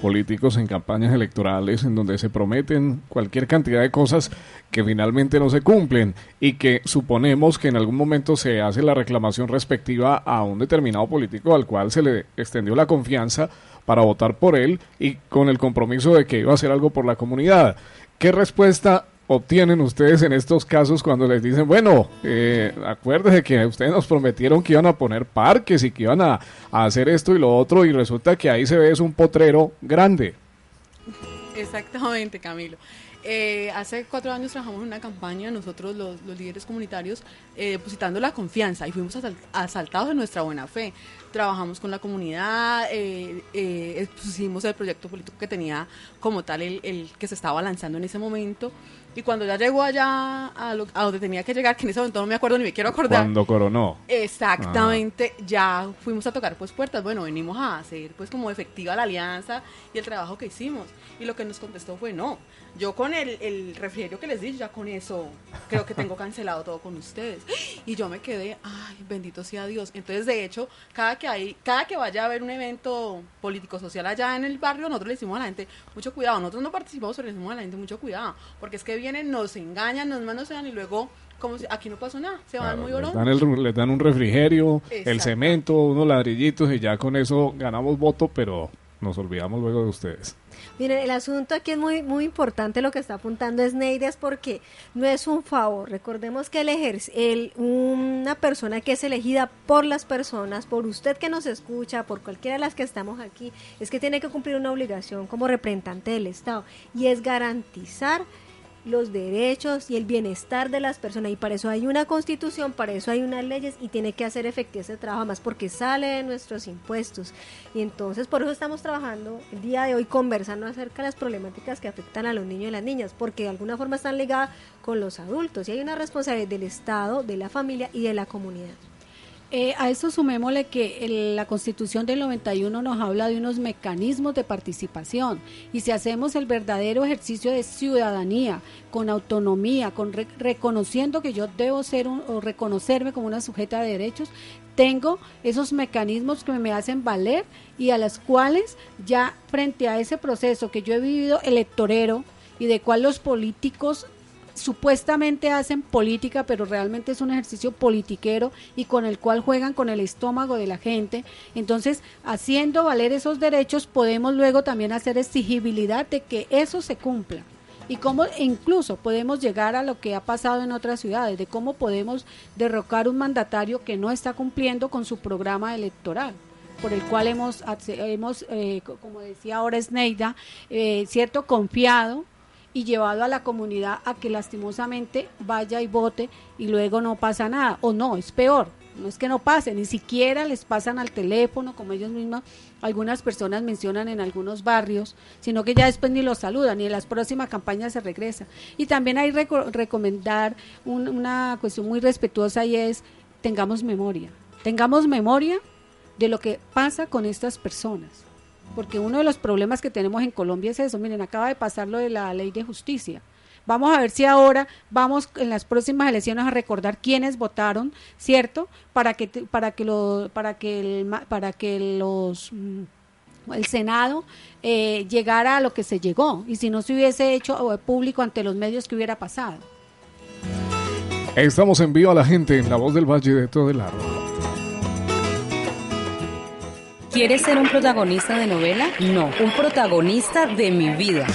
políticos en campañas electorales en donde se prometen cualquier cantidad de cosas que finalmente no se cumplen y que suponemos que en algún momento se hace la reclamación respectiva a un determinado político al cual se le extendió la confianza para votar por él y con el compromiso de que iba a hacer algo por la comunidad. ¿Qué respuesta obtienen ustedes en estos casos cuando les dicen, bueno, eh, acuérdese que ustedes nos prometieron que iban a poner parques y que iban a, hacer esto y lo otro y resulta que ahí se ve es un potrero grande? Exactamente, Camilo. Eh, hace cuatro años trabajamos en una campaña, nosotros los, líderes comunitarios, eh, depositando la confianza y fuimos asal- asaltados de nuestra buena fe. Trabajamos con la comunidad, eh, eh, expusimos el proyecto político que tenía como tal el, el que se estaba lanzando en ese momento. Y cuando ya llegó allá a, lo- a donde tenía que llegar, que en ese momento no me acuerdo ni me quiero acordar. Cuando coronó. Exactamente, ya fuimos a tocar pues puertas, bueno, venimos a hacer pues como efectiva la alianza y el trabajo que hicimos. Y lo que nos contestó fue no, yo con el, el refrigerio que les di, ya con eso creo que tengo cancelado todo con ustedes. Y yo me quedé, ay, bendito sea Dios. Entonces, de hecho, cada que hay, cada que vaya a haber un evento político social allá en el barrio, nosotros le decimos a la gente, mucho cuidado, nosotros no participamos, pero le decimos a la gente mucho cuidado, porque es que vienen, nos engañan, nos manosean y luego como si aquí no pasó nada, se van muy Les orosos. dan, el- les dan un refrigerio, el cemento, unos ladrillitos y ya con eso ganamos voto, pero nos olvidamos luego de ustedes. Miren, el asunto aquí es muy, muy importante lo que está apuntando Sneides porque no es un favor. Recordemos que el el, una persona que es elegida por las personas, por usted que nos escucha, por cualquiera de las que estamos aquí, es que tiene que cumplir una obligación como representante del Estado y es garantizar los derechos y el bienestar de las personas y para eso hay una constitución, para eso hay unas leyes y tiene que hacer efectivo ese trabajo más porque sale de nuestros impuestos y entonces por eso estamos trabajando el día de hoy conversando acerca de las problemáticas que afectan a los niños y las niñas porque de alguna forma están ligadas con los adultos y hay una responsabilidad del Estado, de la familia y de la comunidad. Eh, a eso sumémosle que el- la Constitución del 91 nos habla de unos mecanismos de participación. Y si hacemos el verdadero ejercicio de ciudadanía con autonomía, con re- reconociendo que yo debo ser un, o reconocerme como una sujeta de derechos, tengo esos mecanismos que me hacen valer y a las cuales ya frente a ese proceso que yo he vivido electorero y de cual los políticos supuestamente hacen política, pero realmente es un ejercicio politiquero y con el cual juegan con el estómago de la gente. Entonces, haciendo valer esos derechos, podemos luego también hacer exigibilidad de que eso se cumpla. Y cómo incluso podemos llegar a lo que ha pasado en otras ciudades, de cómo podemos derrocar un mandatario que no está cumpliendo con su programa electoral por el cual hemos, hemos eh, co- como decía ahora Sneida, eh, cierto, confiado y llevado a la comunidad a que lastimosamente vaya y vote y luego no pasa nada. O no, es peor. No es que no pase, ni siquiera les pasan al teléfono, como ellos mismos, algunas personas mencionan en algunos barrios, sino que ya después ni los saludan y en las próximas campañas se regresa. Y también hay reco- recomendar un- una cuestión muy respetuosa y es tengamos memoria. Tengamos memoria de lo que pasa con estas personas. Porque uno de los problemas que tenemos en Colombia es eso. Miren, acaba de pasar lo de la ley de justicia. Vamos a ver si ahora vamos en las próximas elecciones a recordar quiénes votaron, ¿cierto? Para que para que lo para que el para que los mm, el Senado eh, llegara a lo que se llegó y si no se hubiese hecho eh, público ante los medios que hubiera pasado. Estamos en vivo a la gente en La Voz del Valle de todo el árbol. ¿Quieres ser un protagonista de novela? No, un protagonista de mi vida.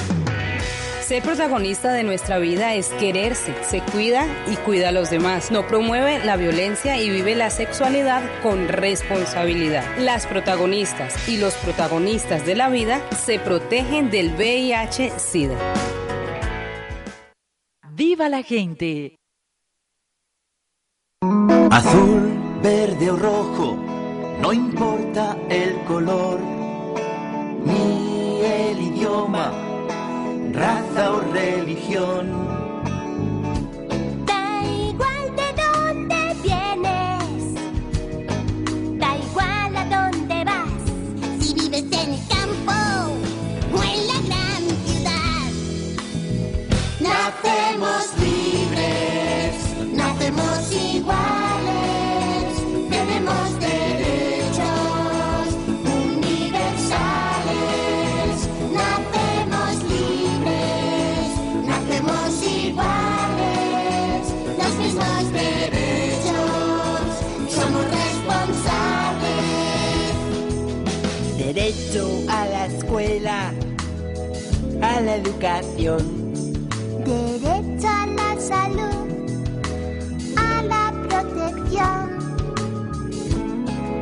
Ser protagonista de nuestra vida es quererse, se cuida y cuida a los demás. No promueve la violencia y vive la sexualidad con responsabilidad. Las protagonistas y los protagonistas de la vida se protegen del VIH-Sida. ¡Viva la gente! Azul, verde o rojo, no importa el color, ni el idioma, raza o religión. A la educación. Derecho a la salud, a la protección.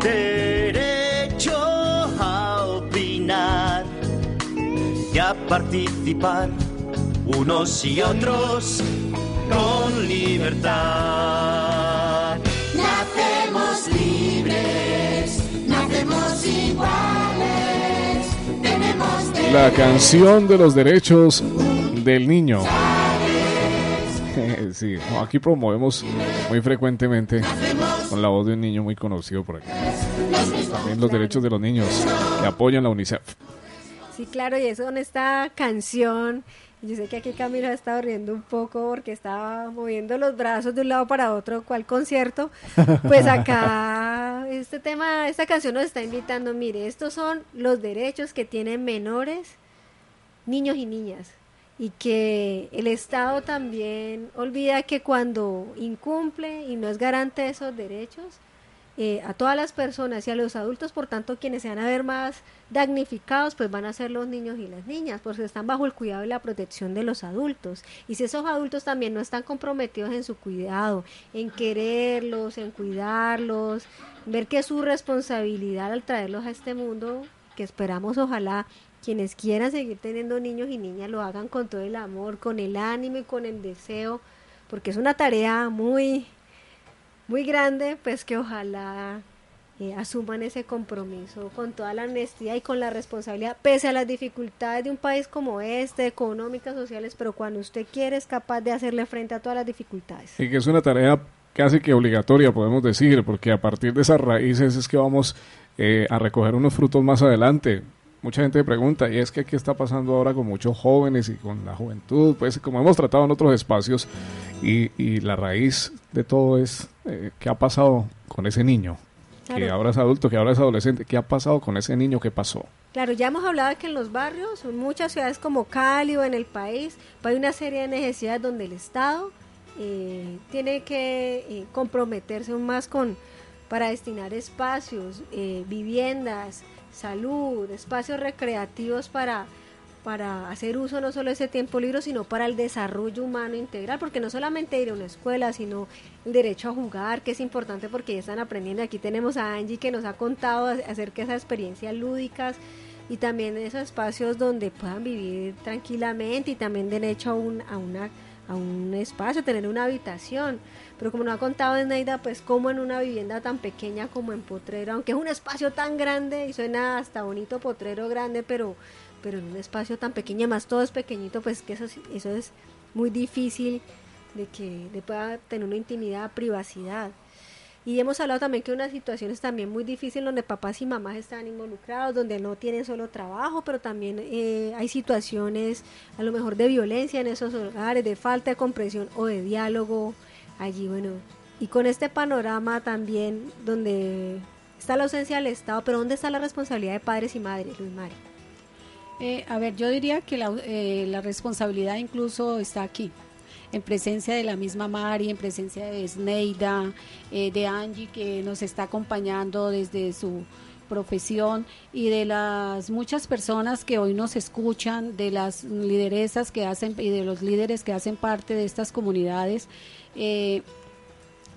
Derecho a opinar y a participar, unos y otros con libertad. Nacemos libres, nacemos iguales, tenemos La canción de los derechos del niño. Sí, aquí promovemos muy frecuentemente con la voz de un niño muy conocido por aquí. También los derechos de los niños que apoyan la UNICEF. Sí, claro, y eso en esta canción. Yo sé que aquí Camilo ha estado riendo un poco porque estaba moviendo los brazos de un lado para otro, cual concierto. Pues acá este tema, esta canción nos está invitando, mire, estos son los derechos que tienen menores, niños y niñas. Y que el Estado también olvida que cuando incumple y no es garante de esos derechos, eh, a todas las personas y a los adultos, por tanto, quienes se van a ver más damnificados, pues van a ser los niños y las niñas, porque están bajo el cuidado y la protección de los adultos. Y si esos adultos también no están comprometidos en su cuidado, en quererlos, en cuidarlos, ver que es su responsabilidad al traerlos a este mundo, que esperamos ojalá quienes quieran seguir teniendo niños y niñas lo hagan con todo el amor, con el ánimo y con el deseo, porque es una tarea muy muy grande, pues que ojalá eh, asuman ese compromiso con toda la honestidad y con la responsabilidad, pese a las dificultades de un país como este, económicas, sociales, pero cuando usted quiere es capaz de hacerle frente a todas las dificultades. Y que es una tarea casi que obligatoria, podemos decir, porque a partir de esas raíces es que vamos eh, a recoger unos frutos más adelante. Mucha gente pregunta, y es que qué está pasando ahora con muchos jóvenes y con la juventud, pues como hemos tratado en otros espacios, y, y la raíz de todo es eh, qué ha pasado con ese niño, que ahora es adulto, que ahora es adolescente, qué ha pasado con ese niño que pasó. Claro, ya hemos hablado de que en los barrios, en muchas ciudades como Cali o en el país, pues hay una serie de necesidades donde el Estado eh, tiene que eh, comprometerse aún más con para destinar espacios, eh, viviendas, salud, espacios recreativos para para hacer uso no solo de ese tiempo libre, sino para el desarrollo humano integral, porque no solamente ir a una escuela, sino el derecho a jugar, que es importante porque ya están aprendiendo. Aquí tenemos a Angie que nos ha contado acerca de esas experiencias lúdicas y también esos espacios donde puedan vivir tranquilamente y también derecho a un, a una a un espacio, tener una habitación. Pero como nos ha contado Neida, pues como en una vivienda tan pequeña como en Potrero, aunque es un espacio tan grande y suena hasta bonito Potrero grande, pero pero en un espacio tan pequeño, más todo es pequeñito, pues que eso, es- eso es muy difícil de que pueda tener una intimidad, privacidad. Y hemos hablado también que unas situaciones también muy difíciles donde papás y mamás están involucrados, donde no tienen solo trabajo, pero también eh, hay situaciones a lo mejor de violencia en esos hogares, de falta de comprensión o de diálogo allí, bueno. Y con este panorama también donde está la ausencia del Estado, pero ¿dónde está la responsabilidad de padres y madres, Luis Mari? Eh, a ver, yo diría que la, eh, la responsabilidad incluso está aquí, en presencia de la misma Mari, en presencia de Sneida, eh, de Angie que nos está acompañando desde su profesión y de las muchas personas que hoy nos escuchan, de las lideresas que hacen y de los líderes que hacen parte de estas comunidades. Eh,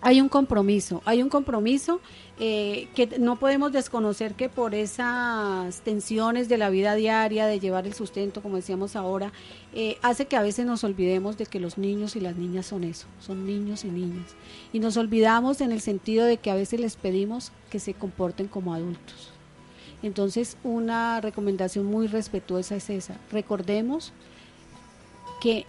hay un compromiso, hay un compromiso eh, que no podemos desconocer que por esas tensiones de la vida diaria, de llevar el sustento, como decíamos ahora, eh, hace que a veces nos olvidemos de que los niños y las niñas son eso, son niños y niñas. Y nos olvidamos en el sentido de que a veces les pedimos que se comporten como adultos. Entonces, una recomendación muy respetuosa es esa. Recordemos que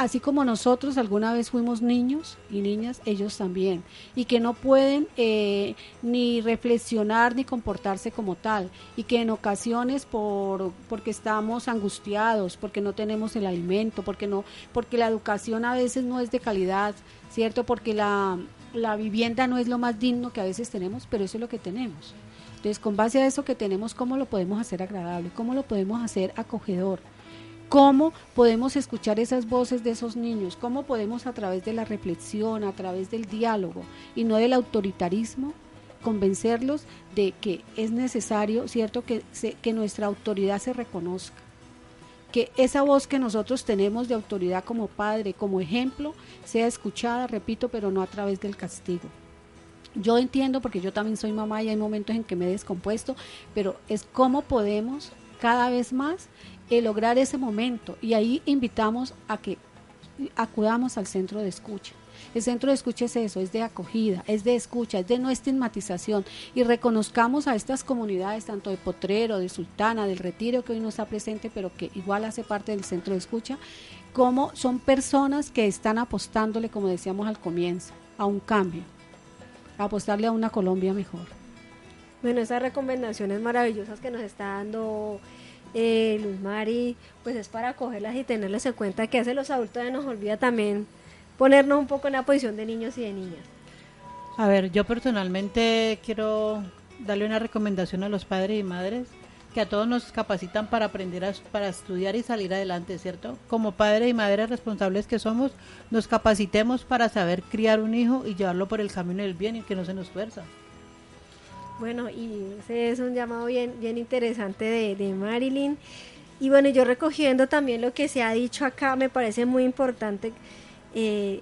así como nosotros alguna vez fuimos niños y niñas, ellos también, y que no pueden eh, ni reflexionar ni comportarse como tal, y que en ocasiones por porque estamos angustiados, porque no tenemos el alimento, porque no, porque la educación a veces no es de calidad, cierto, porque la, la vivienda no es lo más digno que a veces tenemos, pero eso es lo que tenemos. Entonces, con base a eso que tenemos, ¿cómo lo podemos hacer agradable? ¿Cómo lo podemos hacer acogedor? ¿Cómo podemos escuchar esas voces de esos niños? ¿Cómo podemos a través de la reflexión, a través del diálogo y no del autoritarismo, convencerlos de que es necesario, ¿cierto?, que, que nuestra autoridad se reconozca? Que esa voz que nosotros tenemos de autoridad como padre, como ejemplo, sea escuchada, repito, pero no a través del castigo. Yo entiendo porque yo también soy mamá y hay momentos en que me he descompuesto, pero es cómo podemos cada vez más eh, lograr ese momento y ahí invitamos a que acudamos al centro de escucha. El centro de escucha es eso, es de acogida, es de escucha, es de no estigmatización y reconozcamos a estas comunidades, tanto de Potrero, de Sultana, del Retiro, que hoy no está presente, pero que igual hace parte del centro de escucha, como son personas que están apostándole, como decíamos al comienzo, a un cambio, a apostarle a una Colombia mejor. Bueno, esas recomendaciones maravillosas que nos está dando eh, Luz Mari, pues es para cogerlas y tenerlas en cuenta que hace los adultos nos olvida también ponernos un poco en la posición de niños y de niñas. A ver, yo personalmente quiero darle una recomendación a los padres y madres que a todos nos capacitan para aprender a, para estudiar y salir adelante, ¿cierto? Como padres y madres responsables que somos, nos capacitemos para saber criar un hijo y llevarlo por el camino del bien y que no se nos fuerza. Bueno, y ese es un llamado bien, bien interesante de, Marilyn. Y bueno, yo recogiendo también lo que se ha dicho acá, me parece muy importante eh,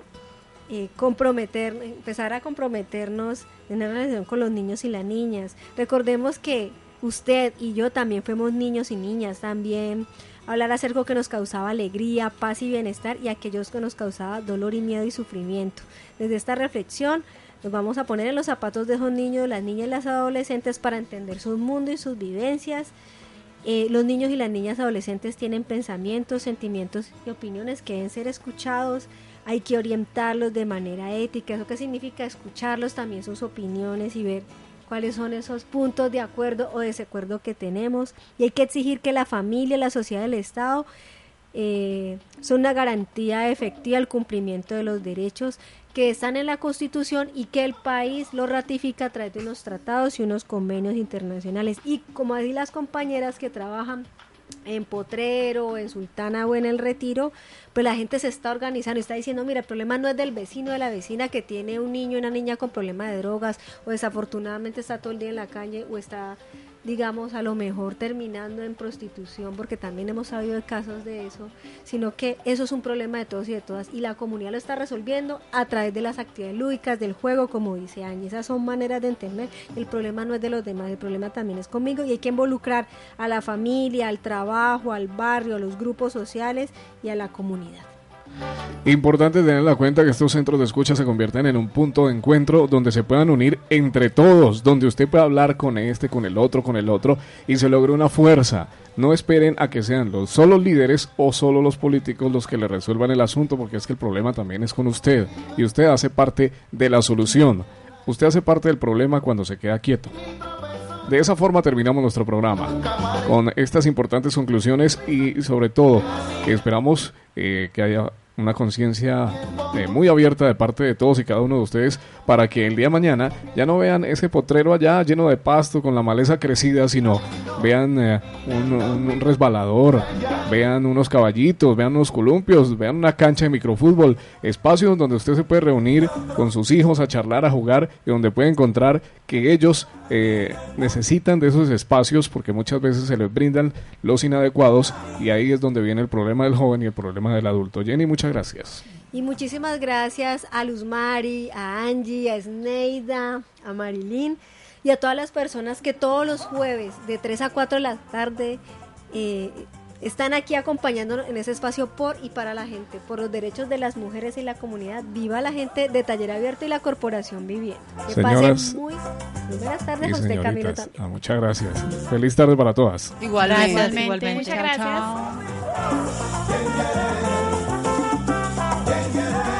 eh, comprometer, empezar a comprometernos en la relación con los niños y las niñas. Recordemos que usted y yo también fuimos niños y niñas, también hablar acerca que nos causaba alegría, paz y bienestar y aquellos que nos causaba dolor y miedo y sufrimiento. Desde esta reflexión nos vamos a poner en los zapatos de esos niños, las niñas y las adolescentes para entender su mundo y sus vivencias. Eh, los niños y las niñas adolescentes tienen pensamientos, sentimientos y opiniones que deben ser escuchados. Hay que orientarlos de manera ética. ¿Eso qué significa? Escucharlos también sus opiniones y ver cuáles son esos puntos de acuerdo o desacuerdo que tenemos. Y hay que exigir que la familia, la sociedad, el Estado eh, son una garantía efectiva al cumplimiento de los derechos que están en la Constitución y que el país lo ratifica a través de unos tratados y unos convenios internacionales. Y como así las compañeras que trabajan en Potrero, en Sultana o en El Retiro, pues la gente se está organizando está diciendo, mira, el problema no es del vecino, de la vecina que tiene un niño, una niña con problema de drogas o desafortunadamente está todo el día en la calle o está digamos, a lo mejor terminando en prostitución, porque también hemos sabido de casos de eso, sino que eso es un problema de todos y de todas, y la comunidad lo está resolviendo a través de las actividades lúdicas, del juego, como dice Áñez, esas son maneras de entender, el problema no es de los demás, el problema también es conmigo, y hay que involucrar a la familia, al trabajo, al barrio, a los grupos sociales y a la comunidad. Importante tener en cuenta que estos centros de escucha se convierten en un punto de encuentro donde se puedan unir entre todos, donde usted pueda hablar con este, con el otro, con el otro y se logre una fuerza. No esperen a que sean los solo líderes o solo los políticos los que le resuelvan el asunto, porque es que el problema también es con usted y usted hace parte de la solución. Usted hace parte del problema cuando se queda quieto. De esa forma terminamos nuestro programa con estas importantes conclusiones y sobre todo esperamos eh, que haya una conciencia eh, muy abierta de parte de todos y cada uno de ustedes para que el día de mañana ya no vean ese potrero allá lleno de pasto con la maleza crecida, sino vean eh, un, resbalador, vean unos caballitos, vean unos columpios, vean una cancha de microfútbol, espacios donde usted se puede reunir con sus hijos a charlar, a jugar y donde puede encontrar que ellos eh, necesitan de esos espacios porque muchas veces se les brindan los inadecuados y ahí es donde viene el problema del joven y el problema del adulto. Jenny, muchas gracias. Y muchísimas gracias a Luz Mari, a Angie, a Sneida, a Marilyn y a todas las personas que todos los jueves de 3 a 4 de la tarde eh, están aquí acompañándonos en ese espacio por y para la gente, por los derechos de las mujeres y la comunidad. Viva la gente de Taller Abierto y la Corporación Vivienda. Que Señoras pasen muy buenas tardes a usted, Camilo, también. Ah, muchas gracias. Feliz tarde para todas. Igualmente. Igualmente. Igualmente. Muchas Chao, gracias. Chao.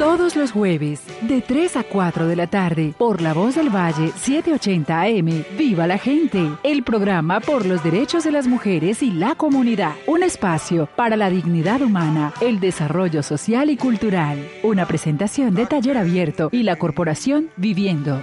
Todos los jueves, de 3 a 4 de la tarde, por La Voz del Valle 780 AM, Viva la Gente, el programa por los derechos de las mujeres y la comunidad. Un espacio para la dignidad humana, el desarrollo social y cultural. Una presentación de Taller Abierto y la Corporación Viviendo.